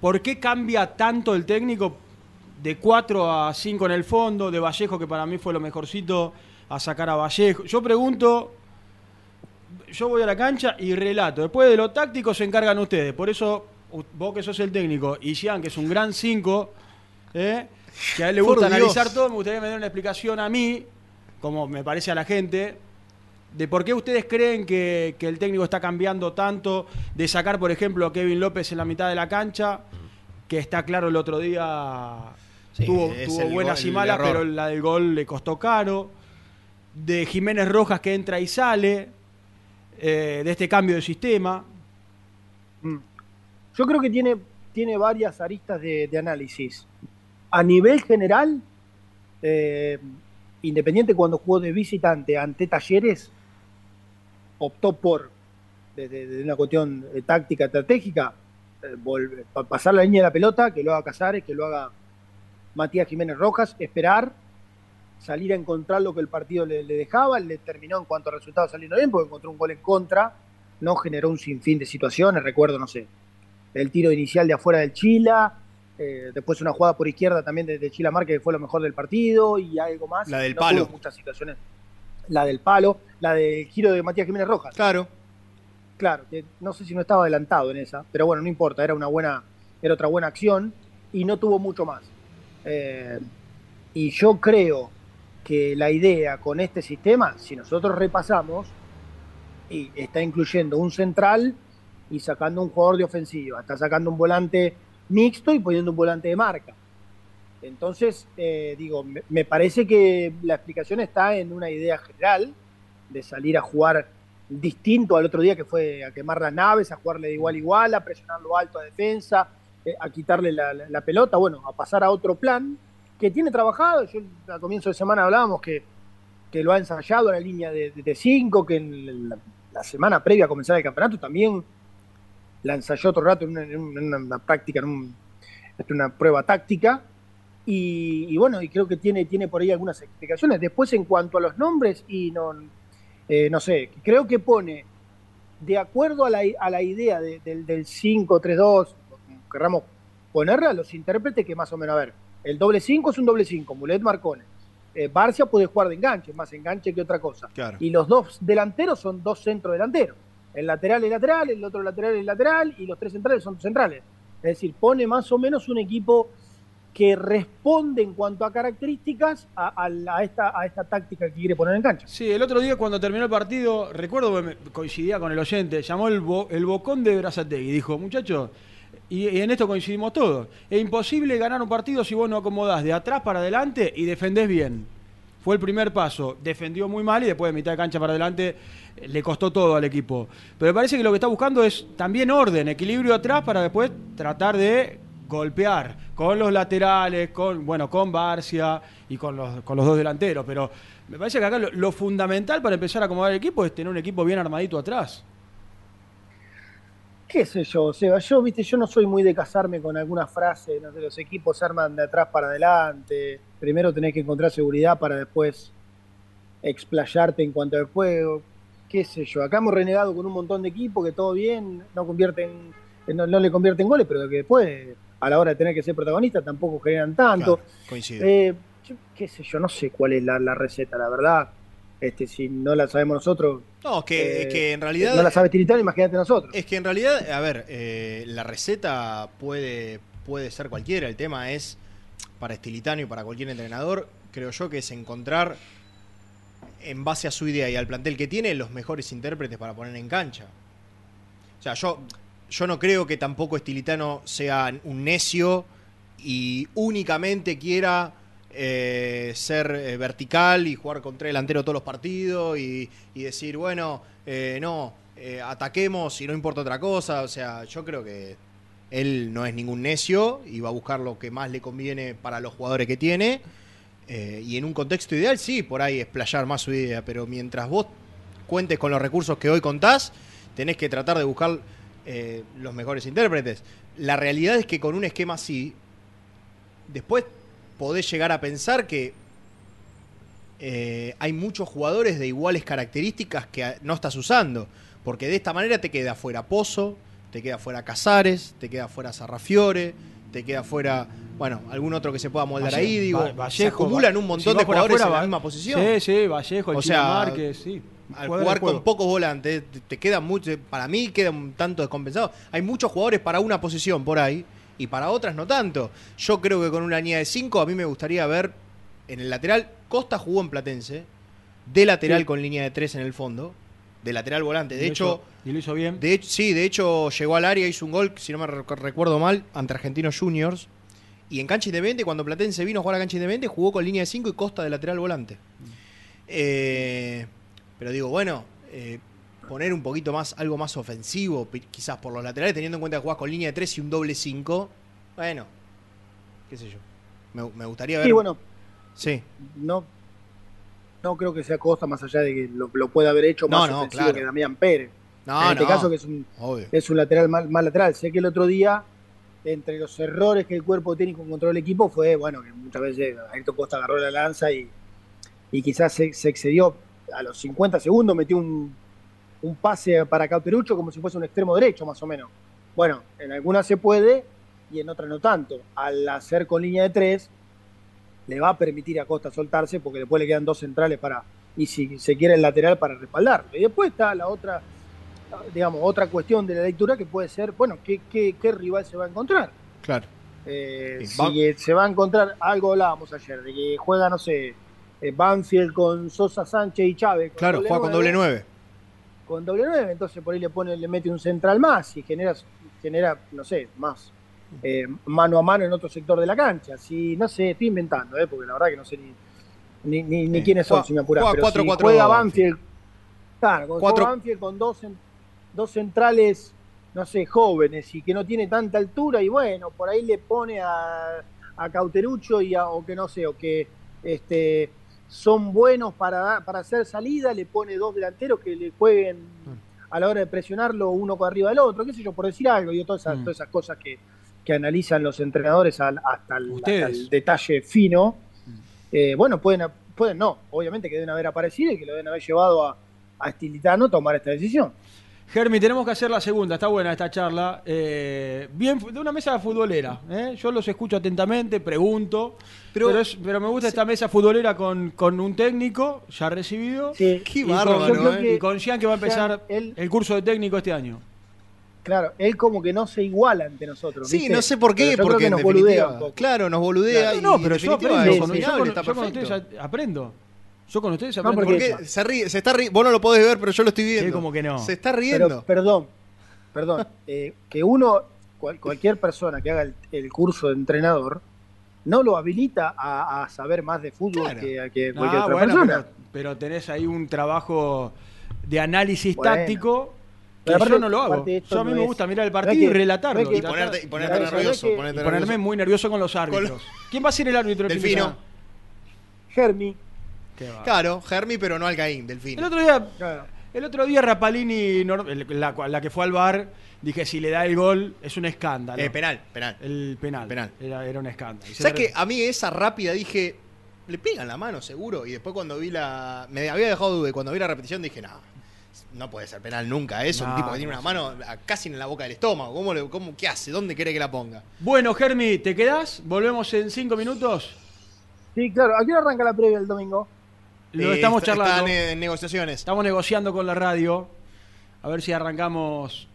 por qué cambia tanto el técnico de 4 a 5 en el fondo, de Vallejo, que para mí fue lo mejorcito, a sacar a Vallejo? Yo pregunto, yo voy a la cancha y relato. Después de lo táctico se encargan ustedes. Por eso, vos que sos el técnico, y Jean, que es un gran 5, ¿eh? Que a él le Por gusta Dios. analizar todo, me gustaría que me den una explicación a mí, como me parece a la gente, de por qué ustedes creen que, que el técnico está cambiando tanto, de sacar, por ejemplo, a Kevin López en la mitad de la cancha, que está claro el otro día Sí, tuvo, buenas gol- y malas, pero la del gol le costó caro, de Jiménez Rojas que entra y sale, eh, de este cambio de sistema. Mm. Yo creo que tiene, tiene varias aristas de, de análisis. A nivel general, eh, Independiente cuando jugó de visitante ante Talleres, optó por, desde una cuestión eh, táctica, estratégica, eh, pasar la línea de la pelota, que lo haga Casares, que lo haga Matías Jiménez Rojas, esperar, salir a encontrar lo que el partido le, le dejaba, le terminó en cuanto a resultados saliendo bien, porque encontró un gol en contra, no generó un sinfín de situaciones. Recuerdo, no sé, el tiro inicial de afuera del Chila, eh, después una jugada por izquierda también de, de Chila que fue lo mejor del partido, y algo más. La del No palo. muchas situaciones. La del palo, la del giro de Matías Jiménez Rojas. Claro. Claro, que no sé si no estaba adelantado en esa, pero bueno, no importa, era una buena, era otra buena acción y no tuvo mucho más. Eh, y yo creo que la idea con este sistema, si nosotros repasamos, y está incluyendo un central y sacando un jugador de ofensiva, está sacando un volante mixto y poniendo un volante de marca. Entonces, eh, digo, me, parece que la explicación está en una idea general de salir a jugar distinto al otro día que fue a quemar las naves, a jugarle de igual a igual, a presionarlo alto a defensa, eh, a quitarle la, pelota, bueno, a pasar a otro plan que tiene trabajado. Yo a comienzo de semana hablábamos que, que lo ha ensayado a la línea de 5, que en la semana previa a comenzar el campeonato también la ensayó otro rato en una, en una- en una práctica, en un- en una prueba táctica. Y, y bueno, y creo que tiene, tiene por ahí algunas explicaciones. Después, en cuanto a los nombres, y no, eh, no sé, creo que pone, de acuerdo a la, a la idea de- del, del 5-3-2, como querramos ponerla, a los intérpretes que más o menos, a ver, el doble 5 es un doble 5, Mulet Marcone. Eh, Barcia puede jugar de enganche, más enganche que otra cosa. Claro. Y los dos delanteros son dos centros delanteros. El lateral es lateral, el otro lateral es lateral, y los tres centrales son centrales. Es decir, pone más o menos un equipo que responde en cuanto a características a, esta, a esta táctica que quiere poner en cancha. Sí, el otro día cuando terminó el partido, recuerdo que coincidía con el oyente, llamó el, el bocón de Brazategui y dijo, muchachos, y, y en esto coincidimos todos, es imposible ganar un partido si vos no acomodás de atrás para adelante y defendés bien. Fue el primer paso, defendió muy mal y después de mitad de cancha para adelante le costó todo al equipo. Pero me parece que lo que está buscando es también orden, equilibrio atrás para después tratar de golpear con los laterales, con bueno, con Barcia y con los, con los dos delanteros. Pero me parece que acá lo, lo fundamental para empezar a acomodar el equipo es tener un equipo bien armadito atrás. qué sé yo, Seba, yo, viste, yo no soy muy de casarme con alguna frase, no los equipos se arman de atrás para adelante, primero tenés que encontrar seguridad para después explayarte en cuanto al juego, qué sé yo, acá hemos renegado con un montón de equipos que todo bien, no convierten, no, no le convierten goles, pero que después, a la hora de tener que ser protagonista, tampoco generan tanto. Claro, coincido. Eh, yo, qué sé yo, no sé cuál es la, la receta, la verdad. Este, si no la sabemos nosotros. No, es que, eh, que en realidad. No la sabe Tiritano, imagínate nosotros. Es que en realidad, a ver, eh, la receta puede, puede ser cualquiera. El tema es, para Estilitano y para cualquier entrenador, creo yo que es encontrar, en base a su idea y al plantel que tiene, los mejores intérpretes para poner en cancha. O sea, yo, yo no creo que tampoco Estilitano sea un necio y únicamente quiera eh, ser eh, vertical y jugar con tres delanteros todos los partidos y, y decir, bueno, eh, no, eh, ataquemos y no importa otra cosa. O sea, yo creo que él no es ningún necio y va a buscar lo que más le conviene para los jugadores que tiene. Eh, y en un contexto ideal, sí, por ahí explayar más su idea, pero mientras vos cuentes con los recursos que hoy contás, tenés que tratar de buscar eh, los mejores intérpretes. La realidad es que con un esquema así, después podés llegar a pensar que eh, hay muchos jugadores de iguales características que a- no estás usando, porque de esta manera te queda fuera Pozo, te queda fuera Casares, te queda fuera Sarrafiore, te queda fuera, bueno, algún otro que se pueda moldar ahí, digo, Va- se Vallejo, acumulan un montón de jugadores afuera, en la misma posición. Sí, sí, Vallejo, el O sea, Márquez, sí. al jugar con pocos volantes, te, te queda mucho, para mí queda un tanto descompensado. Hay muchos jugadores para una posición por ahí y para otras no tanto. Yo creo que con una línea de 5 a mí me gustaría ver en el lateral, Costa jugó en Platense, de lateral Sí. con línea de 3 en el fondo, de lateral volante. De hecho, hizo- y lo hizo bien. de sí, de hecho llegó al área, hizo un gol, si no me rec- recuerdo mal, ante Argentinos Juniors. Y en cancha independiente, cuando Platense vino a jugar a cancha independiente, jugó con línea de 5 y Costa de lateral volante. Eh, pero digo, bueno, eh, poner un poquito más, algo más ofensivo, quizás por los laterales, teniendo en cuenta que jugás con línea de 3 y un doble 5. Bueno, qué sé yo. Me, me gustaría ver. Sí, bueno, Sí. no, no creo que sea Costa, más allá de que lo, lo pueda haber hecho No, más no, ofensivo claro. que Damián Pérez. No, en este no. caso que es un, Obvio. es un lateral mal, mal lateral. Sé que el otro día, entre los errores que el cuerpo técnico encontró el equipo, fue, bueno, que muchas veces Ayrton Costa agarró la lanza y, y quizás se, excedió. A los 50 segundos metió un, un pase para Cauterucho como si fuese un extremo derecho, más o menos. Bueno, en algunas se puede y en otras no tanto. Al hacer con línea de tres, le va a permitir a Costa soltarse porque después le quedan dos centrales para, y si se quiere el lateral para respaldarlo. Y después está la otra, digamos, otra cuestión de la lectura que puede ser, bueno, ¿qué, qué, qué rival se va a encontrar? Claro. Eh, Sí, si eh, se va a encontrar, algo hablábamos ayer, de que juega, no sé, eh, Banfield con Sosa Sánchez y Chávez. Claro, juega con doble nueve. Con doble nueve, entonces por ahí le pone, le mete un central más y genera, genera no sé, más eh, mano a mano en otro sector de la cancha. Si, no sé, estoy inventando, eh, porque la verdad que no sé ni, ni, ni, ni Eh, quiénes son, juega- si me apuras. juega Pero 4, si 4, juega Banfield, claro, con Cuatro- Banfield con dos, cen- dos centrales, no sé, jóvenes y que no tiene tanta altura y bueno, por ahí le pone a, a Cauterucho y a, o que no sé, o que este son buenos para, para hacer salida, le pone dos delanteros que le jueguen a la hora de presionarlo uno arriba del otro, qué sé yo, por decir algo, y todas esas, Mm. todas esas cosas que, que analizan los entrenadores al- hasta, el, hasta Ustedes. el detalle fino. Eh, bueno, pueden, pueden no, obviamente que deben haber aparecido y que lo deben haber llevado a, a Estilitano a tomar esta decisión. Germi, tenemos que hacer la segunda, está buena esta charla. Eh, bien, de una mesa futbolera. ¿eh? Yo los escucho atentamente, pregunto. Pero, es- pero me gusta esta mesa futbolera con, con un técnico ya recibido. Sí, Qué y con- bárbaro, ¿eh? que- Y con Jean que va a empezar Jean, él- el curso de técnico este año. Claro, él como que no se iguala ante nosotros. Sí, ¿viste? no sé por qué, Pero yo creo porque nos boludea definitiva, un poco. claro, nos boludea No, y no, pero yo aprendo. yo con- con ustedes aprendo. Yo con ustedes No, aprendo. porque- Porque se ríe, se está ri- vos no lo podés ver, pero yo lo estoy viendo. Sí, como que no. Se está riendo. Pero, perdón, perdón, eh, que uno, cual- cualquier persona que haga el, el curso de entrenador, no lo habilita a, a saber más de fútbol Claro. que, que Ah, cualquier otra bueno, persona. pero, pero tenés ahí un trabajo de análisis Bueno. táctico que aparte- yo no lo hago. Yo a mí no me es- gusta mirar el no es partido y relatarlo. no es que- y ponerte, y ponerte Claro, nervioso. ¿sabés que- ponerte Y ponerme nervioso. muy nervioso con los árbitros. ¿Quién va a ser el árbitro? el fin de Delfino. Germi. Claro, Germi, pero no Alcaín, El Delfino. otro día, claro. el otro día Rapalini, el- la, la que fue al bar, dije si le da el gol es un escándalo. Eh, penal, penal. El penal. Penal. Era, era un escándalo. ¿Sabes que a mí esa rápida dije, le pegan la mano seguro? Y después cuando vi la... Me había dejado duda y cuando vi la repetición dije, no, no puede ser penal nunca. Es un tipo que tiene una mano casi en la boca del estómago. ¿Cómo, le- cómo, ¿Qué hace? ¿Dónde quiere que la ponga? Bueno, Germi, ¿te quedás? ¿Volvemos en cinco minutos? Sí, claro. ¿A qué hora arranca la previa el domingo? Lo Eh, estamos está- charlando. Están en negociaciones. Estamos negociando con la radio. A ver si arrancamos.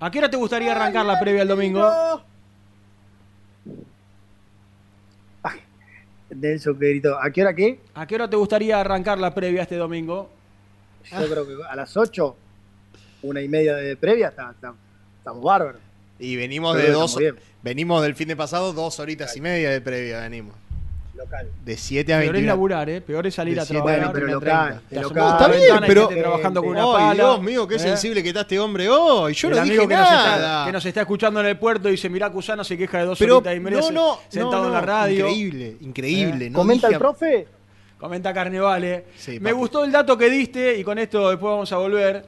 ¿A qué hora te gustaría arrancar la previa el domingo? Nelson que gritó. ¿A qué hora qué? ¿A qué hora te gustaría arrancar la previa este domingo? Yo creo que a las 8, una y media de previa, estamos bárbaros. Y venimos de dos... Venimos del fin de pasado dos horitas y media de previa, venimos. Local. De 7 a Peor es 21. laburar, ¿eh? Peor es salir De a trabajar. Bueno, pero 21, local. 30. de Te local. Está bien, ventana y pero- trabajando con una pala. Dios mío, qué ¿eh? sensible que está este hombre hoy. Yo el no amigo dije que nos, nada. está, que nos está escuchando en el puerto y dice, mirá, Cusano se queja de dos Pero horitas y media no, no, sentado no, en la radio. Increíble, increíble. Eh, no ¿Comenta dije- el profe? Comenta Carnevale. Sí, Me gustó el dato que diste, y con esto después vamos a volver,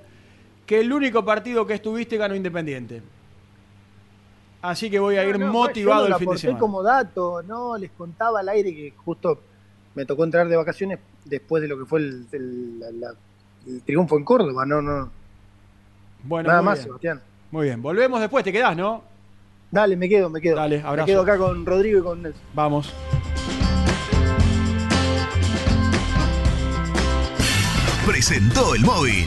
que el único partido que estuviste ganó Independiente. Así que voy a ir No, no, motivado yo no el lo fin de semana. como dato, no, les contaba al aire que justo me tocó entrar de vacaciones después de lo que fue el, el- la- la- el triunfo en Córdoba, no, no. Bueno, Nada más, bien. Sebastián. Muy bien, volvemos después, te quedás, ¿no? Dale, me quedo, me quedo. Dale, me abrazo. quedo acá con Rodrigo y con Nelson. Vamos. presentó el móvil.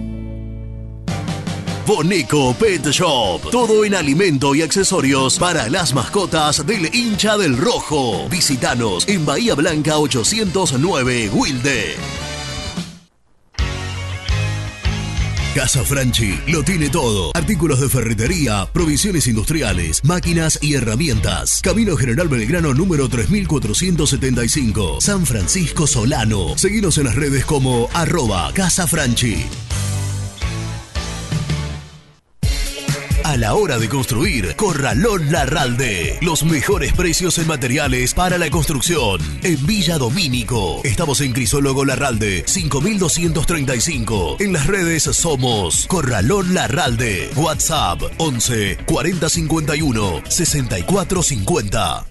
Boneco Pet Shop. Todo en alimento y accesorios para las mascotas del hincha del rojo. Visítanos en Bahía Blanca 809 Wilde. Casa Franchi lo tiene todo. Artículos de ferretería, provisiones industriales, máquinas y herramientas. Camino General Belgrano número 3475. San Francisco Solano. Seguinos en las redes como arroba Casa Franchi. A la hora de construir, Corralón Larralde. Los mejores precios en materiales para la construcción. En Villa Domínico. Estamos en Crisólogo Larralde, 5235. En las redes somos Corralón Larralde. WhatsApp 11 4051 6450.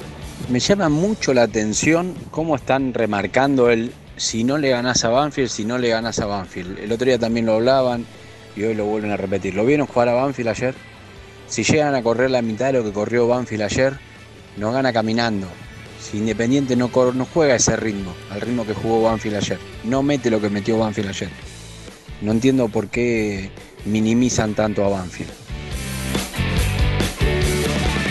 Me llama mucho la atención cómo están remarcando el si no le ganás a Banfield, si no le ganás a Banfield. El otro día también lo hablaban y hoy lo vuelven a repetir. ¿Lo vieron jugar a Banfield ayer? Si llegan a correr la mitad de lo que corrió Banfield ayer, nos gana caminando. Si Independiente no, no juega ese ritmo, al ritmo que jugó Banfield ayer, no mete lo que metió Banfield ayer. No entiendo por qué minimizan tanto a Banfield.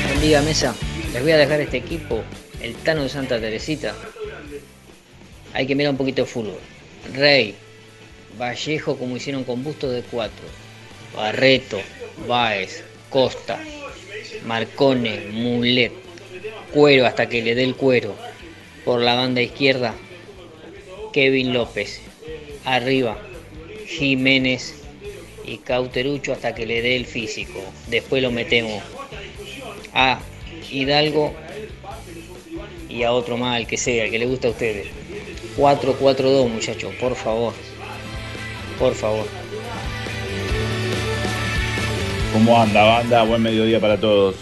Buen día, mesa. Les voy a dejar este equipo, el Tano de Santa Teresita. Hay que mirar un poquito de fútbol. Rey, Vallejo como hicieron con Bustos de 4. Barreto, Baez, Costa, Marcone, Mulet, Cuero hasta que le dé el cuero. Por la banda izquierda, Kevin López. Arriba, Jiménez y Cauterucho hasta que le dé el físico. Después lo metemos a Hidalgo y a otro más, el que sea, el que le guste a ustedes. 4-4-2 muchachos, por favor. Por favor. ¿Cómo anda, banda? Buen mediodía para todos.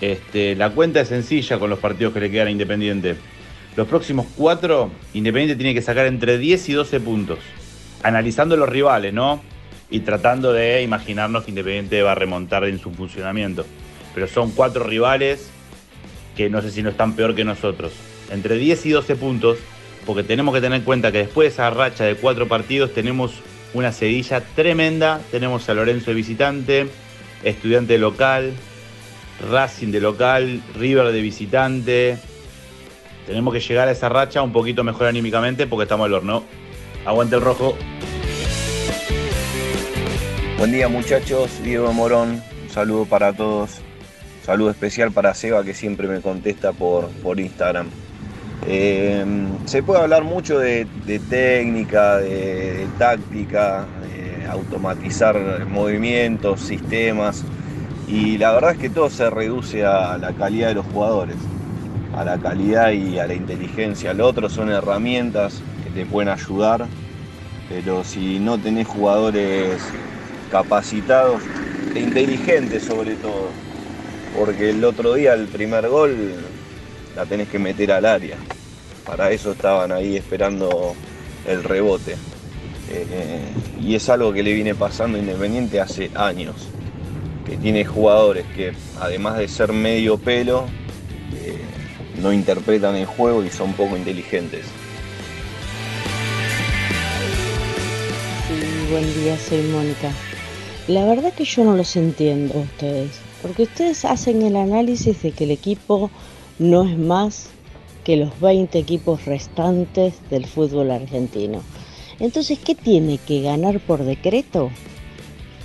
Este, la cuenta es sencilla con los partidos que le quedan a Independiente. Los próximos cuatro, Independiente tiene que sacar entre 10 y 12 puntos. Analizando los rivales, ¿no? Y tratando de imaginarnos que Independiente va a remontar en su funcionamiento. Pero son cuatro rivales que no sé si no están peor que nosotros. Entre 10 y 12 puntos, porque tenemos que tener en cuenta que después de esa racha de cuatro partidos tenemos una sedilla tremenda. Tenemos a Lorenzo de visitante, Estudiante local, Racing de local, River de visitante. Tenemos que llegar a esa racha un poquito mejor anímicamente porque estamos al horno. Aguante el rojo. Buen día muchachos, Diego Morón, un saludo para todos, saludo especial para Seba que siempre me contesta por, por Instagram. Eh, se puede hablar mucho de, técnica, de, táctica, automatizar movimientos, sistemas, y la verdad es que todo se reduce a la calidad de los jugadores, a la calidad y a la inteligencia. Lo otro son herramientas que te pueden ayudar, pero si no tenés jugadores capacitados e inteligentes sobre todo, porque el otro día el primer gol la tenés que meter al área. Para eso estaban ahí esperando el rebote. Eh, y es algo que le viene pasando Independiente hace años. Que tiene jugadores que además de ser medio pelo, eh, no interpretan el juego y son poco inteligentes. Buen día, soy Mónica. La verdad que yo no los entiendo a ustedes, porque ustedes hacen el análisis de que el equipo no es más que los 20 equipos restantes del fútbol argentino. Entonces, ¿qué tiene que ganar por decreto?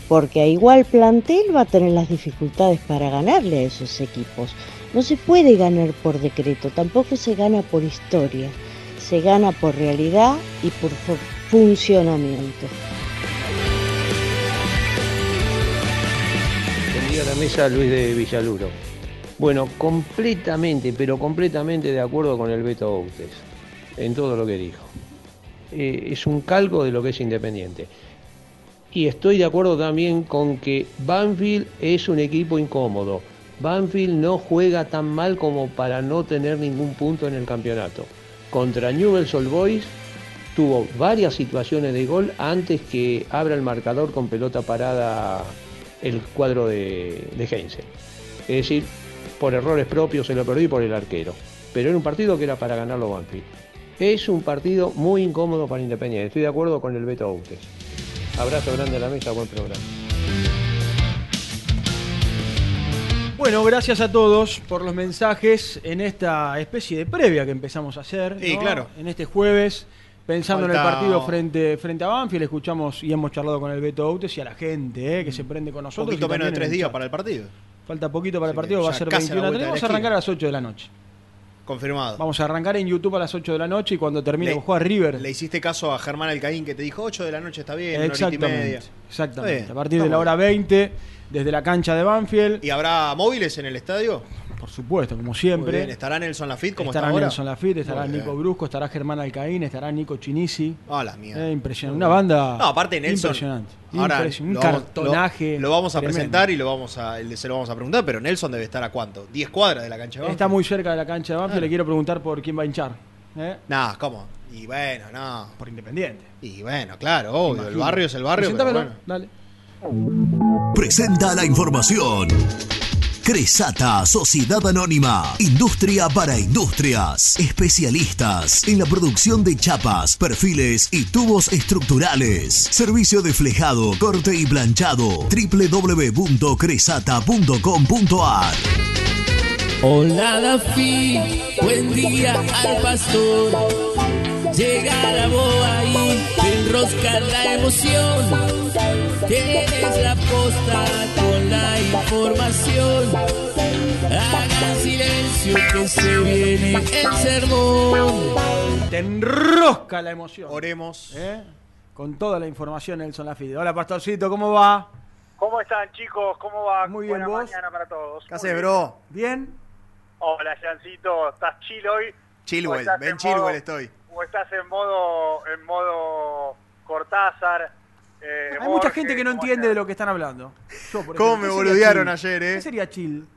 Porque a igual plantel va a tener las dificultades para ganarle a esos equipos. No se puede ganar por decreto, tampoco se gana por historia. Se gana por realidad y por fu- funcionamiento. A la mesa, Luis de Villaluro. Bueno, completamente, pero completamente de acuerdo con el Beto Outes en todo lo que dijo. Eh, es un calco de lo que es Independiente. Y estoy de acuerdo también con que Banfield es un equipo incómodo. Banfield no juega tan mal como para no tener ningún punto en el campeonato. Contra Newell's Old Boys tuvo varias situaciones de gol antes que abra el marcador con pelota parada el cuadro de, de Heinze. Es decir, por errores propios se lo perdí por el arquero. Pero era un partido que era para ganarlo Banfield. Es un partido muy incómodo para Independiente. Estoy de acuerdo con el Beto Autes. Abrazo grande a la mesa, buen programa. Bueno, gracias a todos por los mensajes en esta especie de previa que empezamos a hacer. Sí, ¿no? claro. En este jueves, pensando en el partido frente, frente a Banfield, escuchamos y hemos charlado con el Beto Outes y a la gente eh, que se prende con Un nosotros. poquito y menos de tres días para el partido. Falta poquito para el partido, va a ser casi a la 21 vuelta de la Vamos a arrancar a las 8 de la noche. Confirmado. Vamos a arrancar en YouTube a las 8 de la noche y cuando termine Le- con juega River. Le hiciste caso a Germán Alcaín que te dijo 8 de la noche está bien, una horita y Exactamente. media. Exactamente. Bien, A partir de la hora 20, desde la cancha de Banfield. ¿Y habrá móviles en el estadio? Por supuesto, como Muy siempre. bien. ¿Estará Nelson Lafitte como estará está ahora? Nelson Lafitte, estará Muy Nico bien. Brusco, estará Germán Alcaín, estará Nico Chinisi. Ah, la mierda. Eh, impresionante. Una banda. No, aparte Nelson. Impresionante. Ahora Impresionante. lo Un vamos- cartonaje. Lo, lo vamos a tremendo. presentar y lo vamos a, se lo vamos a preguntar, pero Nelson debe estar a cuánto? ¿10 cuadras de la cancha de Está Banfield? muy cerca de la cancha de Banfield. Ah. Le quiero preguntar por quién va a hinchar. ¿eh? Nah, ¿cómo? Y bueno, no. Por Independiente. Y bueno, claro, obvio. El barrio es el barrio. Pero bueno. dale. Presenta la información. Cresata, Sociedad Anónima, Industria para Industrias, especialistas en la producción de chapas, perfiles y tubos estructurales. Servicio de flejado, corte y planchado, www.cresata.com.ar. Hola Dafi, buen día al pastor. Llega la boa y enrosca la emoción. Tienes la posta con la información. Hagan silencio que se viene el sermón. Te enrosca la emoción. Oremos. ¿eh? Con toda la información, Nelson Lafitte. Hola, Pastorcito, ¿cómo va? ¿Cómo están, chicos? ¿Cómo va? Muy bien, Buena ¿vos? mañana para todos. ¿Qué haces, bien. bro? ¿Bien? Hola, Jancito. ¿Estás chill hoy? ¿O Chilwell, estás ven en Chilwell modo- estoy. ¿O estás en modo, en modo Cortázar? Eh, Hay mucha gente que no ¿cómo entiende de lo que están hablando. Yo, por ¿Cómo ejemplo, me ¿qué sería boludearon chill? ayer, eh? ¿Qué sería chill?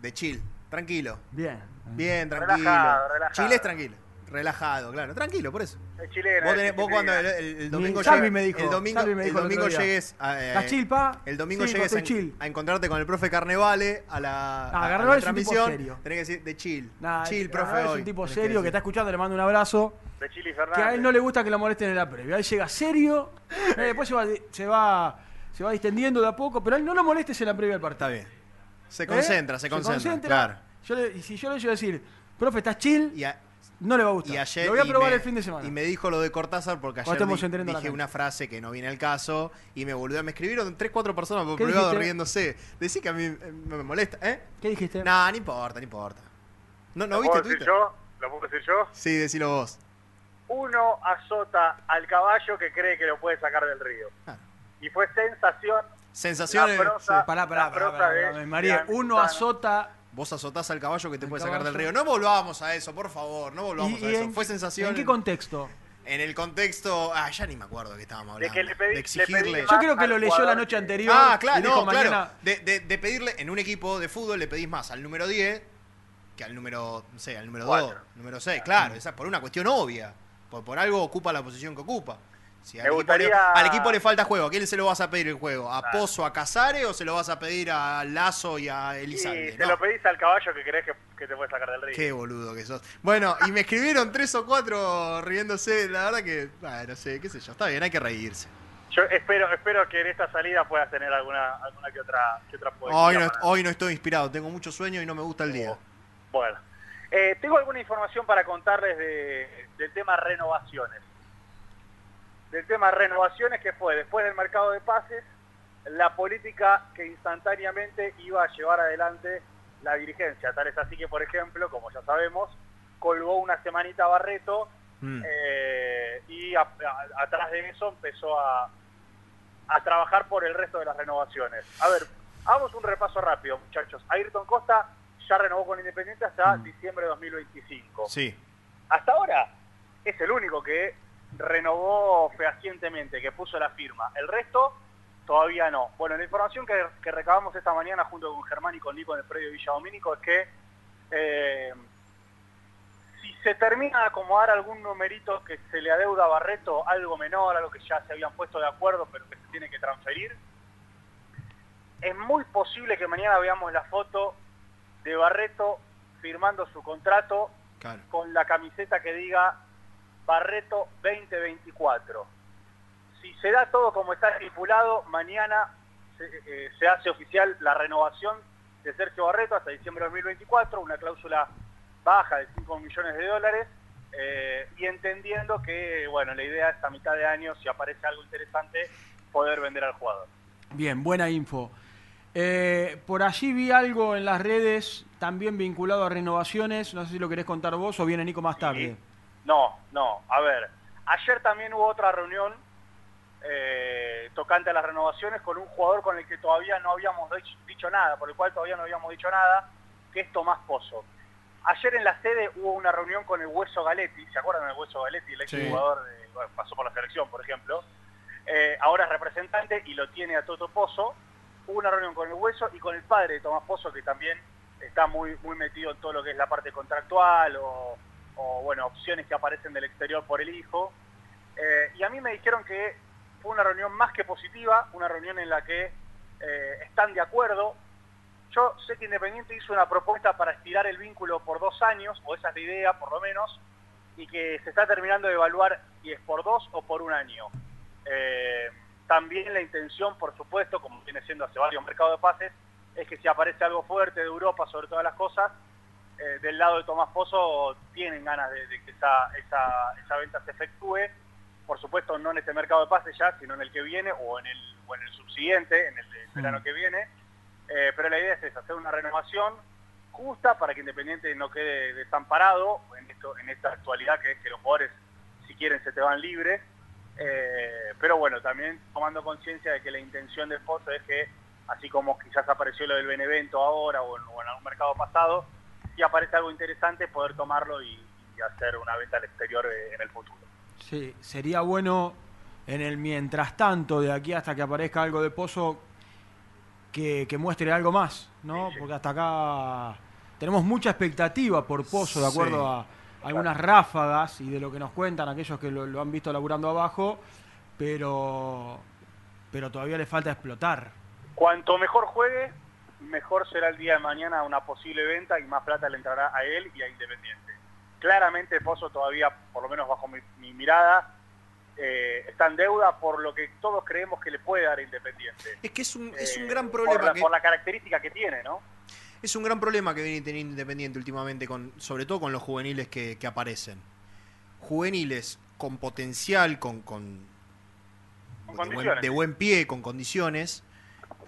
De chill, tranquilo. Bien. Bien, tranquilo. Relajado, relajado. Chile es tranquilo. Relajado, claro. Tranquilo, por eso. Es chileno. Vos, es tenés- vos cuando el, el- el domingo Salvi llegue- me dijo, el domingo, me el dijo el domingo llegues a, eh, ¿Estás chill, pa? el domingo Sí, llegues a, estoy chill. a encontrarte con el profe Carnevale a la, Ah, a- a la transmisión, serio. tenés que decir de chill. Nah, chill, el- profe, es un tipo tenés serio que, está escuchando, le mando un abrazo. De Chili Que a él Fernández. no le gusta que lo molesten en la previa. Él llega serio, eh, después se va, se va se va distendiendo de a poco, pero a él no lo molestes en la previa del partido. Está bien. Se concentra, se concentra, claro. Yo le- y si yo le llego a decir, profe, ¿estás chill? Y a- No le va a gustar. Y ayer lo voy a probar me- el fin de semana. Y me dijo lo de Cortázar porque ayer di- dije una frase que no viene al caso y me volvió, me escribieron tres, cuatro personas por ¿Qué privado dijiste? riéndose. Decí que a mí eh, me molesta, ¿eh? ¿Qué dijiste? Nah, no importa, no importa. ¿No, no ¿Lo viste puedo decir yo? ¿Lo puedo decir yo? Sí, decilo vos. Uno azota al caballo que cree que lo puede sacar del río. Y fue sensación. La prosa, Pará, pará, pará, de María, uno azota. Vos azotás al caballo que te puede sacar del río. No volvamos a eso, por favor, no volvamos ¿Y- a y eso. en- Fue sensación. ¿En qué contexto? En el contexto. Ah, ya ni me acuerdo de qué estábamos hablando. que le pedí- le exigirle. pedí Yo creo que lo leyó la noche que- anterior. Ah, claro, dijo no, mañana. claro. De, de- de pedirle, en un equipo de fútbol le pedís más al número 10 que al número, no sé, al número 2, Cuatro. número 6. Claro, esa es por una cuestión obvia. Por, por algo ocupa la posición que ocupa. Si Me al, equipo le, al equipo le falta juego, ¿a quién se lo vas a pedir el juego? ¿A Pozo, a Casare o se lo vas a pedir a Lazo y a Elizalde? te No. lo pedís al caballo que crees que, que te puede sacar del río. Qué boludo que sos. Bueno, y me escribieron tres o cuatro riéndose. La verdad que, ah, no sé, qué sé yo. Está bien, hay que reírse. Yo espero, espero que en esta salida puedas tener alguna, alguna que otra, que otra Hoy no, para- hoy no estoy inspirado, tengo mucho sueño y no me gusta el día. Bueno, eh, tengo alguna información para contarles de, del tema renovaciones. Del tema renovaciones que fue después del mercado de pases, la política que instantáneamente iba a llevar adelante la dirigencia. Tal es así que, por ejemplo, como ya sabemos, colgó una semanita Barreto Mm. eh, y a- a- atrás de eso empezó a, a trabajar por el resto de las renovaciones. A ver, hagamos un repaso rápido, muchachos. Ayrton Costa ya renovó con Independiente hasta diciembre de 2025. Sí. Hasta ahora es el único que renovó fehacientemente, que puso la firma. El resto todavía no. Bueno, la información que, que recabamos esta mañana junto con Germán y con Nico en el predio Villa Domínico es que eh, si se termina de acomodar algún numerito que se le adeuda a Barreto, algo menor, algo que ya se habían puesto de acuerdo pero que se tiene que transferir, es muy posible que mañana veamos la foto de Barreto firmando su contrato Claro. con la camiseta que diga Barreto 2024. Si se da todo como está estipulado, mañana se, eh, se hace oficial la renovación de Sergio Barreto hasta diciembre de 2024, una cláusula baja de 5 millones de dólares, eh, y entendiendo que, bueno, la idea es a mitad de año, si aparece algo interesante, poder vender al jugador. Bien, buena info. Eh, por allí vi algo en las redes también vinculado a renovaciones. No sé si lo querés contar vos o viene Nico más tarde. No, no, a ver, ayer también hubo otra reunión eh, tocante a las renovaciones con un jugador con el que todavía no habíamos dicho, nada, por el cual todavía no habíamos dicho nada, que es Tomás Pozo. Ayer en la sede hubo una reunión con el Hueso Galetti, ¿se acuerdan del Hueso Galetti? El ex Sí. jugador de, bueno, pasó por la selección, por ejemplo. Eh, ahora es representante y lo tiene a Toto Pozo. Hubo una reunión con el Hueso y con el padre de Tomás Pozo, que también está muy, muy metido en todo lo que es la parte contractual o, o, bueno, opciones que aparecen del exterior por el hijo. Eh, y a mí me dijeron que fue una reunión más que positiva, una reunión en la que eh, están de acuerdo. Yo sé que Independiente hizo una propuesta para estirar el vínculo por dos años, o esa es la idea por lo menos, y que se está terminando de evaluar si es por dos o por un año. Eh, también la intención, por supuesto, como viene siendo hace varios mercados de pases, es que si aparece algo fuerte de Europa sobre todas las cosas, eh, del lado de Tomás Pozo tienen ganas de, de que esa, esa, esa venta se efectúe. Por supuesto, no en este mercado de pases ya, sino en el que viene o en el, o en el subsiguiente, en el de verano que viene. Eh, pero la idea es esa, hacer una renovación justa para que Independiente no quede desamparado en, esto, en esta actualidad que es que los jugadores, si quieren, se te van libres. Eh, pero bueno, también tomando conciencia de que la intención del Pozo es que, así como quizás apareció lo del Benevento ahora o en, o en algún mercado pasado, si aparece algo interesante, poder tomarlo y, y hacer una venta al exterior eh, en el futuro. Sí, sería bueno en el mientras tanto, de aquí hasta que aparezca algo de Pozo, que, que muestre algo más, ¿no? Porque hasta acá tenemos mucha expectativa por Pozo, de acuerdo Sí. a algunas ráfagas y de lo que nos cuentan aquellos que lo, lo han visto laburando abajo, pero, pero todavía le falta explotar. Cuanto mejor juegue, mejor será el día de mañana una posible venta y más plata le entrará a él y a Independiente. Claramente Pozo todavía, por lo menos bajo mi, mi mirada, eh, está en deuda por lo que todos creemos que le puede dar a Independiente. Es que es un, es un Eh, gran por problema la, que... por la característica que tiene, ¿no? Es un gran problema que viene teniendo Independiente últimamente, con, sobre todo con los juveniles que, que aparecen. Juveniles con potencial, con, con Con de, buen, de buen pie, con condiciones,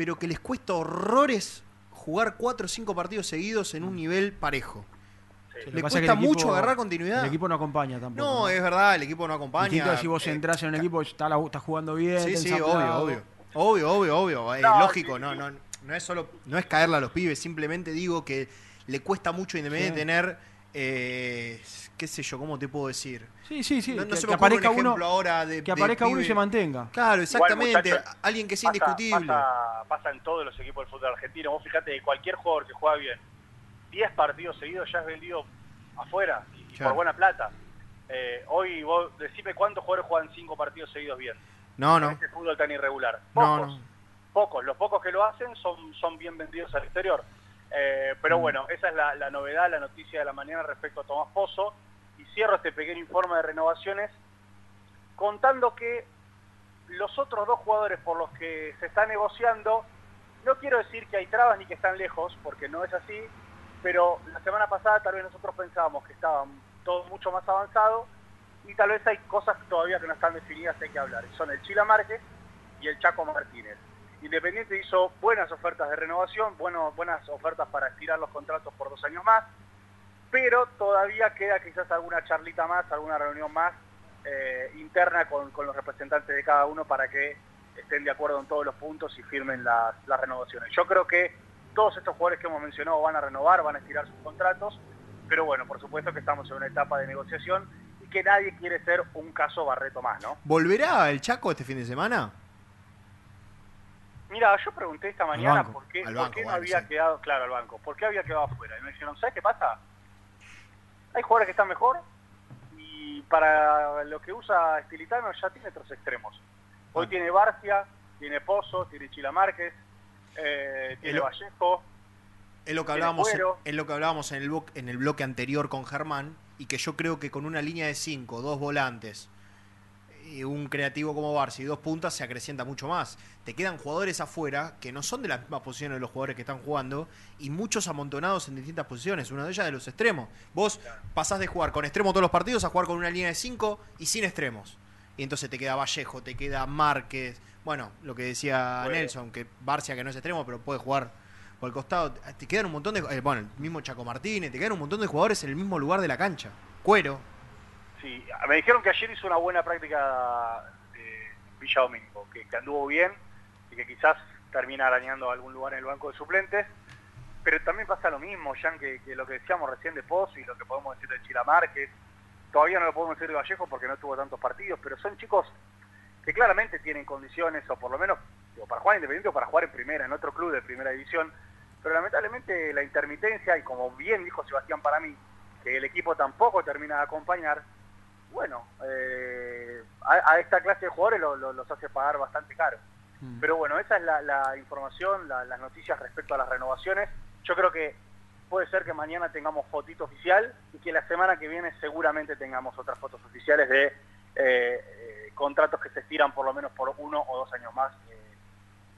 pero que les cuesta horrores jugar cuatro o cinco partidos seguidos en un nivel parejo. Que Le cuesta equipo- mucho agarrar continuidad. El equipo no acompaña tampoco. No, es verdad, el equipo no acompaña. Distinto si vos Eh, entrás en un equipo, está, la- está jugando bien, Sí, sí, obvio, obvio. Obvio, obvio, obvio. Es No, lógico, sí, no, sí. no, no es solo, no es caerle a los pibes, simplemente digo que le cuesta mucho a Independiente Sí. tener, eh, qué sé yo, ¿cómo te puedo decir? Sí, sí, sí. No, no que, se que me un aparezca uno, ejemplo ahora de- que de aparezca uno y se mantenga. Claro, exactamente. Igual, muchachos, alguien que sea pasa- indiscutible. Pasa, pasa en todos los equipos del fútbol argentino. Vos fíjate que cualquier jugador que juega bien, 10 partidos seguidos ya es vendido afuera y, y Claro. por buena plata. Eh, hoy vos decime cuántos jugadores juegan 5 partidos seguidos bien. No, En no. este fútbol tan irregular. No, Pocos, no. pocos. Los pocos que lo hacen son, son bien vendidos al exterior. Eh, pero Mm. bueno, esa es la, la novedad, la noticia de la mañana respecto a Tomás Pozo. Cierro este pequeño informe de renovaciones contando que los otros dos jugadores por los que se está negociando, no quiero decir que hay trabas ni que están lejos, porque no es así, pero la semana pasada tal vez nosotros pensábamos que estaban todo mucho más avanzado y tal vez hay cosas todavía que no están definidas y hay que hablar. Son el Chila Márquez y el Chaco Martínez. Independiente hizo buenas ofertas de renovación, bueno, buenas ofertas para estirar los contratos por dos años más, pero todavía queda quizás alguna charlita más, alguna reunión más eh, interna con, con los representantes de cada uno para que estén de acuerdo en todos los puntos y firmen las, las renovaciones. Yo creo que todos estos jugadores que hemos mencionado van a renovar, van a estirar sus contratos, pero bueno, por supuesto que estamos en una etapa de negociación y que nadie quiere ser un caso Barreto más, ¿no? ¿Volverá el Chaco este fin de semana? Mira, yo pregunté esta mañana banco. por qué, por qué no bueno, había sí. quedado, claro, al banco, por qué había quedado afuera. Y me dijeron, ¿sabes qué pasa? Hay jugadores que están mejor y para lo que usa Estilitano ya tiene otros extremos. Hoy Ah. tiene Barcia, tiene Pozo, tiene Chila Márquez, eh, tiene El- Vallejo. Es lo que hablábamos, en, es lo que hablábamos en el, en el bloque anterior con Germán y que yo creo que con una línea de cinco, dos volantes un creativo como Barça y dos puntas se acrecienta mucho más. Te quedan jugadores afuera que no son de las mismas posiciones de los jugadores que están jugando y muchos amontonados en distintas posiciones, una de ellas de los extremos. Vos pasás de jugar con extremo todos los partidos a jugar con una línea de cinco y sin extremos. Y entonces te queda Vallejo, te queda Márquez, bueno, lo que decía Bueno. Nelson, que Barcia que no es extremo, pero puede jugar por el costado. Te quedan un montón de. eh, bueno, el mismo Chaco Martínez, te quedan un montón de jugadores en el mismo lugar de la cancha. Cuero. Sí, me dijeron que ayer hizo una buena práctica de Villa Domingo, que, que anduvo bien y que quizás termina arañando algún lugar en el banco de suplentes. Pero también pasa lo mismo, Jan, que, que lo que decíamos recién de Pozo y lo que podemos decir de Chila Márquez. Todavía no lo podemos decir de Vallejo porque no tuvo tantos partidos, pero son chicos que claramente tienen condiciones, o por lo menos digo, para jugar independiente o para jugar en primera, en otro club de primera división. Pero lamentablemente la intermitencia, y como bien dijo Sebastián para mí, que el equipo tampoco termina de acompañar, bueno, eh, a, a esta clase de jugadores lo- lo- los hace pagar bastante caro. Pero bueno, esa es la, la información, la- las noticias respecto a las renovaciones. Yo creo que puede ser que mañana tengamos fotito oficial y que la semana que viene seguramente tengamos otras fotos oficiales de eh, eh, contratos que se estiran por lo menos por uno o dos años más eh,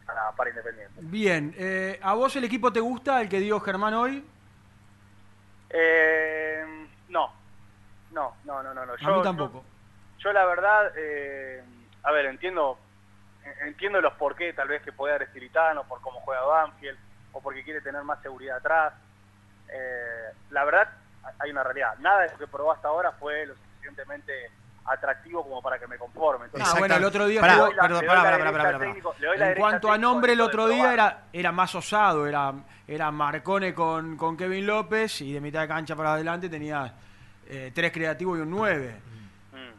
para, para Independiente. Bien, eh, ¿a vos el equipo te gusta, el que dio Germán hoy? Eh, no, no, no, no, no. no. a mí tampoco. Yo la verdad, eh, a ver, entiendo entiendo los por qué, tal vez que puede dar Estilitano, por cómo juega Banfield, o porque quiere tener más seguridad atrás. Eh, la verdad, hay una realidad. Nada de lo que probó hasta ahora fue lo suficientemente atractivo como para que me conforme. Entonces, Ah, bueno, el otro día la- perdón, pará, pará, pará, pará. técnico- En cuanto a nombre, el otro día era, era más osado, era, era Marcone con, con Kevin López y de mitad de cancha para adelante tenía eh, tres creativos y un nueve.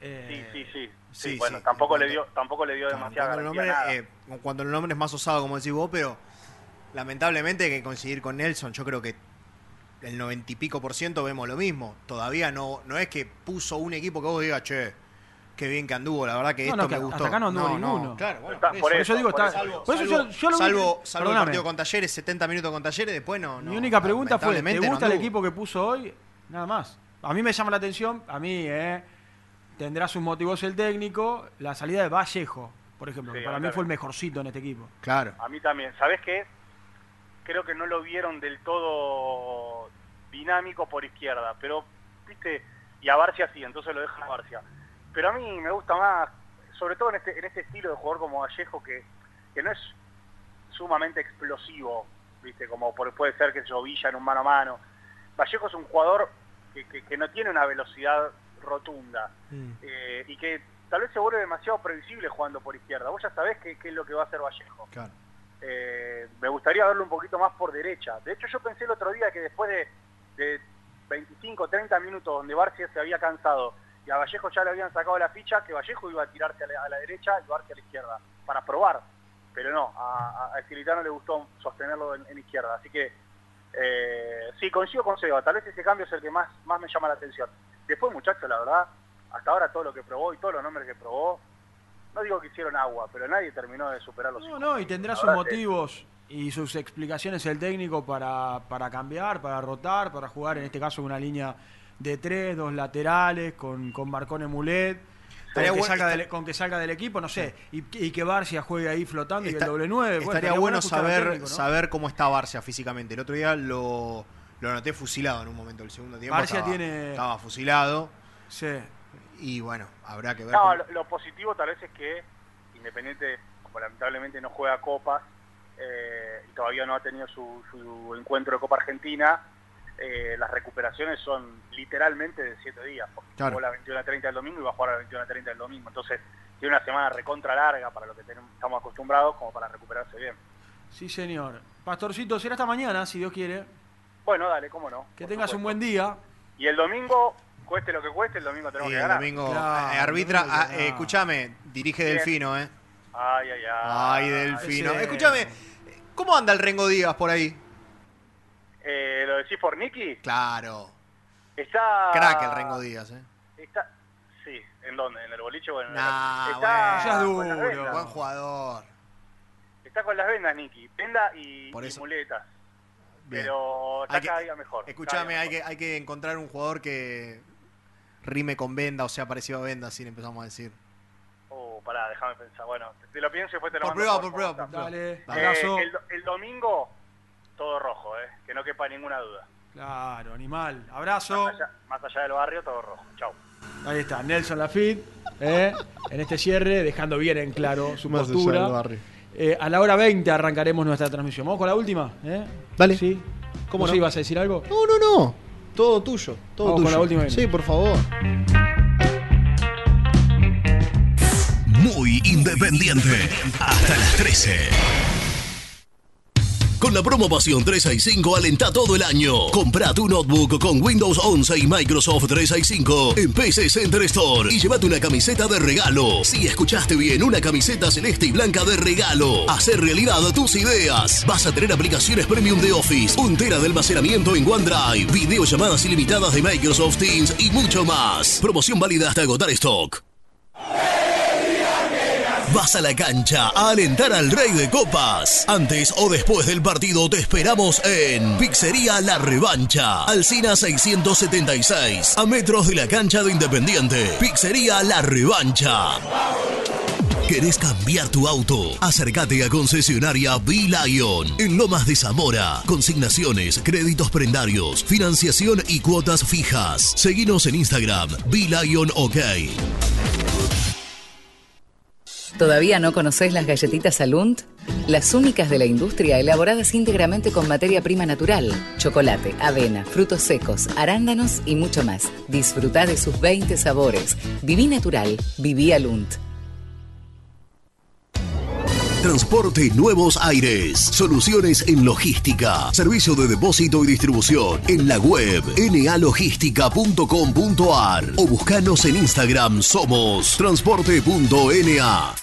sí, sí, sí. Sí, Sí, bueno, sí. tampoco le dio, tampoco le dio demasiada cuando, el nombre, nada. eh, cuando el nombre es más osado, como decís vos, pero lamentablemente hay que coincidir con Nelson. Yo creo que el noventa y pico por ciento vemos lo mismo. Todavía no, no es que puso un equipo que vos digas, che, qué bien que anduvo, la verdad que No, esto no, me gustó. hasta acá no anduvo ninguno. claro, bueno, Está- por, por eso, eso, digo, por está- eso. por eso salvo, yo- yo lo salvo, salvo el partido con Talleres, 70 minutos con Talleres, después no. Mi no, única pregunta fue, ¿te no gusta el equipo que puso hoy? Nada más. A mí me llama la atención, a mí, eh, tendrá sus motivos el técnico, la salida de Vallejo, por ejemplo, Sí, que para mí fue el mejorcito en este equipo. Claro. A mí también. ¿Sabes qué? creo que no lo vieron del todo dinámico por izquierda, pero, viste, y a Barcia sí, entonces lo deja a Barcia. Pero a mí me gusta más, sobre todo en este, en este estilo de jugador como Vallejo, que, que no es sumamente explosivo, viste, como por- puede ser que yo Villa en un mano a mano. Vallejo es un jugador que, que- que no tiene una velocidad rotunda eh, y que tal vez se vuelve demasiado previsible jugando por izquierda. Vos ya sabés qué, qué es lo que va a hacer Vallejo. Claro. Eh, me gustaría verlo un poquito más por derecha. De hecho, yo pensé el otro día que después de, de 25, 30 minutos donde Barcia se había cansado y a Vallejo ya le habían sacado la ficha, que Vallejo iba a tirarse a la, a la derecha y Barcia a la izquierda, para probar. Pero no, a, a, le gustó sostenerlo en, en izquierda. Así que eh, sí, coincido con Seba, tal vez ese cambio es el que más, más me llama la atención. Después, muchachos, la verdad, hasta ahora todo lo que probó y todos los nombres que probó, no digo que hicieron agua, pero nadie terminó de superar los No, no, y tendrá sus motivos y sus explicaciones el técnico para, para cambiar, para rotar, para jugar en este caso una línea de tres, dos laterales, con, con Marcone Mulet, con Estaría que, bueno- salga está- del, con que salga del equipo, no sé, y, y que Barcia juegue ahí flotando y el doble nueve. Estaría bueno saber, técnico, ¿no? saber cómo está Barcia físicamente. El otro día lo, lo noté fusilado en un momento del segundo tiempo. Barcia estaba, tiene- estaba fusilado. Sí. Y bueno, habrá que ver. No, cómo- lo, lo positivo tal vez es que Independiente, como lamentablemente no juega copas eh, y todavía no ha tenido su, su encuentro de Copa Argentina, eh, las recuperaciones son literalmente de 7 días, porque Claro. jugó la 21 a 30 del domingo y va a jugar a la 21 a 30 del domingo. Entonces tiene una semana recontra larga para lo que tenemos, estamos acostumbrados como para recuperarse bien. Sí, señor. Pastorcito, será hasta mañana, si Dios quiere. Bueno, dale, cómo no. Que tengas supuesto. un buen día. Y el domingo, cueste lo que cueste, el domingo tenemos Y que el ganar. domingo Claro, eh, arbitra. el domingo ah, que eh, escúchame, dirige Bien. Delfino, ¿eh? Ay, ay, ay. Ay, Delfino. ese- Escúchame, ¿cómo anda el Rengo Díaz por ahí? Eh, ¿Lo decís por Nicky? Claro. Está... Crack el Rengo Díaz, ¿eh? Está, sí, ¿en dónde? ¿En el boliche o en el Nah, está bueno. Ya es duro. Buen jugador. Está con las vendas, Nicky. Venda y, Por y eso. muletas. Bien. Pero está Hay que- cada día mejor. Escúchame, cada hay que, hay que encontrar un jugador que rime con venda, o sea, parecido a venda, así le empezamos a decir. Oh, pará, déjame pensar. Bueno, te, lo pienso y después te lo Por mando prueba, por por prueba, por prueba. Dale. Eh, el domingo, todo rojo, eh. Que no quepa ninguna duda. Claro, animal. Abrazo. Más allá, más allá del barrio, todo rojo. Chau. Ahí está, Nelson Lafitte, ¿eh? en este cierre, dejando bien en claro su Más allá postura. del barrio. Eh, a la hora 20 arrancaremos nuestra transmisión. ¿Vamos con la última? ¿Eh? Dale. ¿Sí? ¿Cómo ¿Vos no? ibas a decir algo? No, no, no. Todo tuyo. Todo Vamos con tuyo. la última. Sí, por favor. Muy independiente. Hasta las 13. Con la promo Pasión 365 alenta todo el año. Compra tu notebook con Windows 11 y Microsoft 365 en PC Center Store y llévate una camiseta de regalo. Si escuchaste bien, una camiseta celeste y blanca de regalo. Hacer realidad tus ideas. Vas a tener aplicaciones premium de Office, un tera de almacenamiento en OneDrive, videollamadas ilimitadas de Microsoft Teams y mucho más. Promoción válida hasta agotar stock. Vas a la cancha a alentar al Rey de Copas. Antes o después del partido te esperamos en Pizzería La Revancha, Alcina 676, a metros de la cancha de Independiente. Pizzería La Revancha. ¿Querés cambiar tu auto? Acércate a concesionaria B-Lion en Lomas de Zamora. Consignaciones, créditos prendarios, financiación y cuotas fijas. Seguinos en Instagram, B-Lion OK. ¿Todavía no conocés las galletitas Alunt? Las únicas de la industria elaboradas íntegramente con materia prima natural, chocolate, avena, frutos secos, arándanos y mucho más. Disfruta de sus 20 sabores. Viví natural, viví Alunt. Transporte Nuevos Aires. Soluciones en logística. Servicio de depósito y distribución. En la web nalogística.com.ar o buscanos en Instagram. Somos transporte.na.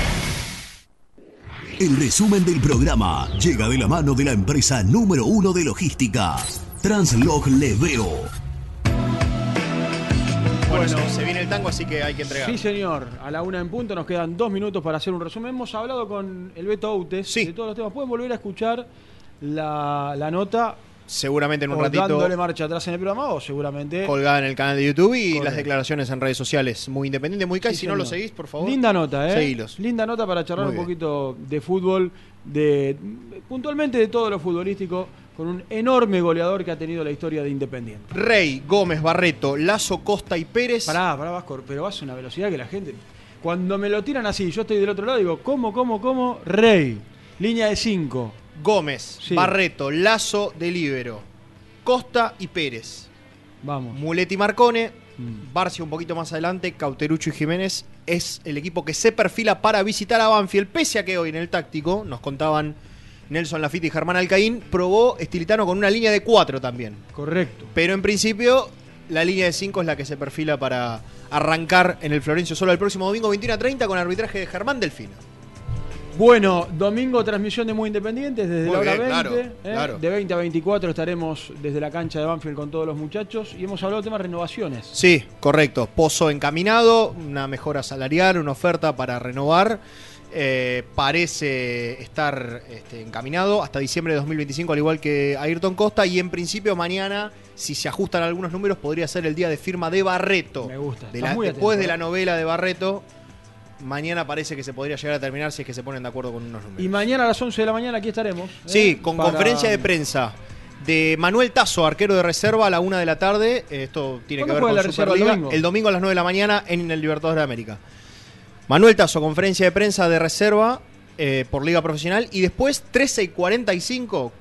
El resumen del programa llega de la mano de la empresa número uno de logística, Translog Leveo. Bueno, se, viene el tango, así que hay que entregar. Sí, señor. A la una en punto nos quedan dos minutos para hacer un resumen. Hemos hablado con el Beto Outes de todos los temas. Pueden volver a escuchar la, la nota. Seguramente en un o ratito. Dándole marcha atrás en el programa o seguramente. Colgada en el canal de YouTube y Correcto. las declaraciones en redes sociales. Muy independiente, muy casi. Sí, si no lo seguís, por favor. Linda nota, ¿eh? Seguilos. Linda nota para charlar Muy un bien. poquito de fútbol, de puntualmente de todo lo futbolístico, con un enorme goleador que ha tenido la historia de Independiente. Rey, Gómez, Barreto, Lazo, Costa y Pérez. Pará, pará, Vasco, pero vas a una velocidad que la gente. Cuando me lo tiran así, yo estoy del otro lado, digo, ¿cómo, cómo, cómo? Rey, Línea de 5. Gómez, Sí. Barreto, Lazo de Libero, Costa y Pérez. Vamos. Muletti Marcone, Mm. Barcia un poquito más adelante, Cauterucho y Jiménez es el equipo que se perfila para visitar a Banfield, pese a que hoy en el táctico, nos contaban Nelson Lafitte y Germán Alcaín, probó Estilitano con una línea de 4 también. Correcto. Pero en principio, la línea de 5 es la que se perfila para arrancar en el Florencio Solo el próximo domingo 21 a 30 con arbitraje de Germán Delfino. Bueno, domingo transmisión de Muy Independientes desde Muy la hora bien, 20. claro, ¿eh? claro. De 20 a 24 estaremos desde la cancha de Banfield con todos los muchachos y hemos hablado de temas de renovaciones. Sí, correcto. Pozo encaminado, una mejora salarial, una oferta para renovar. Eh, parece estar este, encaminado hasta diciembre de 2025, al igual que Ayrton Costa. Y en principio, mañana, si se ajustan algunos números, podría ser el día de firma de Barreto. Me gusta. De la- después atento, de la ¿eh? novela de Barreto, mañana parece que se podría llegar a terminar si es que se ponen de acuerdo con unos números. Y mañana a las 11 de la mañana aquí estaremos. ¿eh? Sí, con Para- conferencia de prensa de Manuel Tazo, arquero de reserva, a la una de la tarde. Esto tiene que ¿Cuándo ver con la reserva, el Superliga. domingo? El domingo a las 9 de la mañana en el Libertadores de América. Manuel Tazo, conferencia de prensa de reserva eh, por Liga Profesional. Y después, 13 y 45,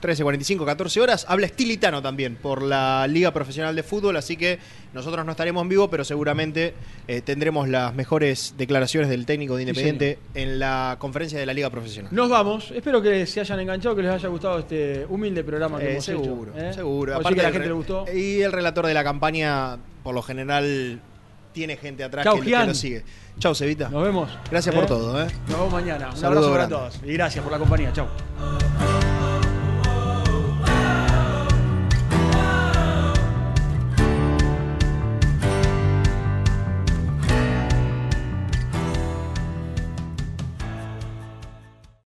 13 y 45, 14 horas, habla Estilitano también por la Liga Profesional de Fútbol. Así que nosotros no estaremos en vivo, pero seguramente eh, tendremos las mejores declaraciones del técnico de Sí, Independiente en la conferencia de la Liga Profesional. Nos vamos. Espero que se hayan enganchado, que les haya gustado este humilde programa que Eh, hemos seguro, hecho. ¿eh? seguro. Aparte que a la gente le gustó. Y el relator de la campaña, por lo general, tiene gente atrás Chau, que, que lo sigue. Chau, Cevita. Nos vemos. Gracias por todo. ¿eh? Nos vemos mañana. Un Saludo abrazo para todos. Y gracias por la compañía. Chau.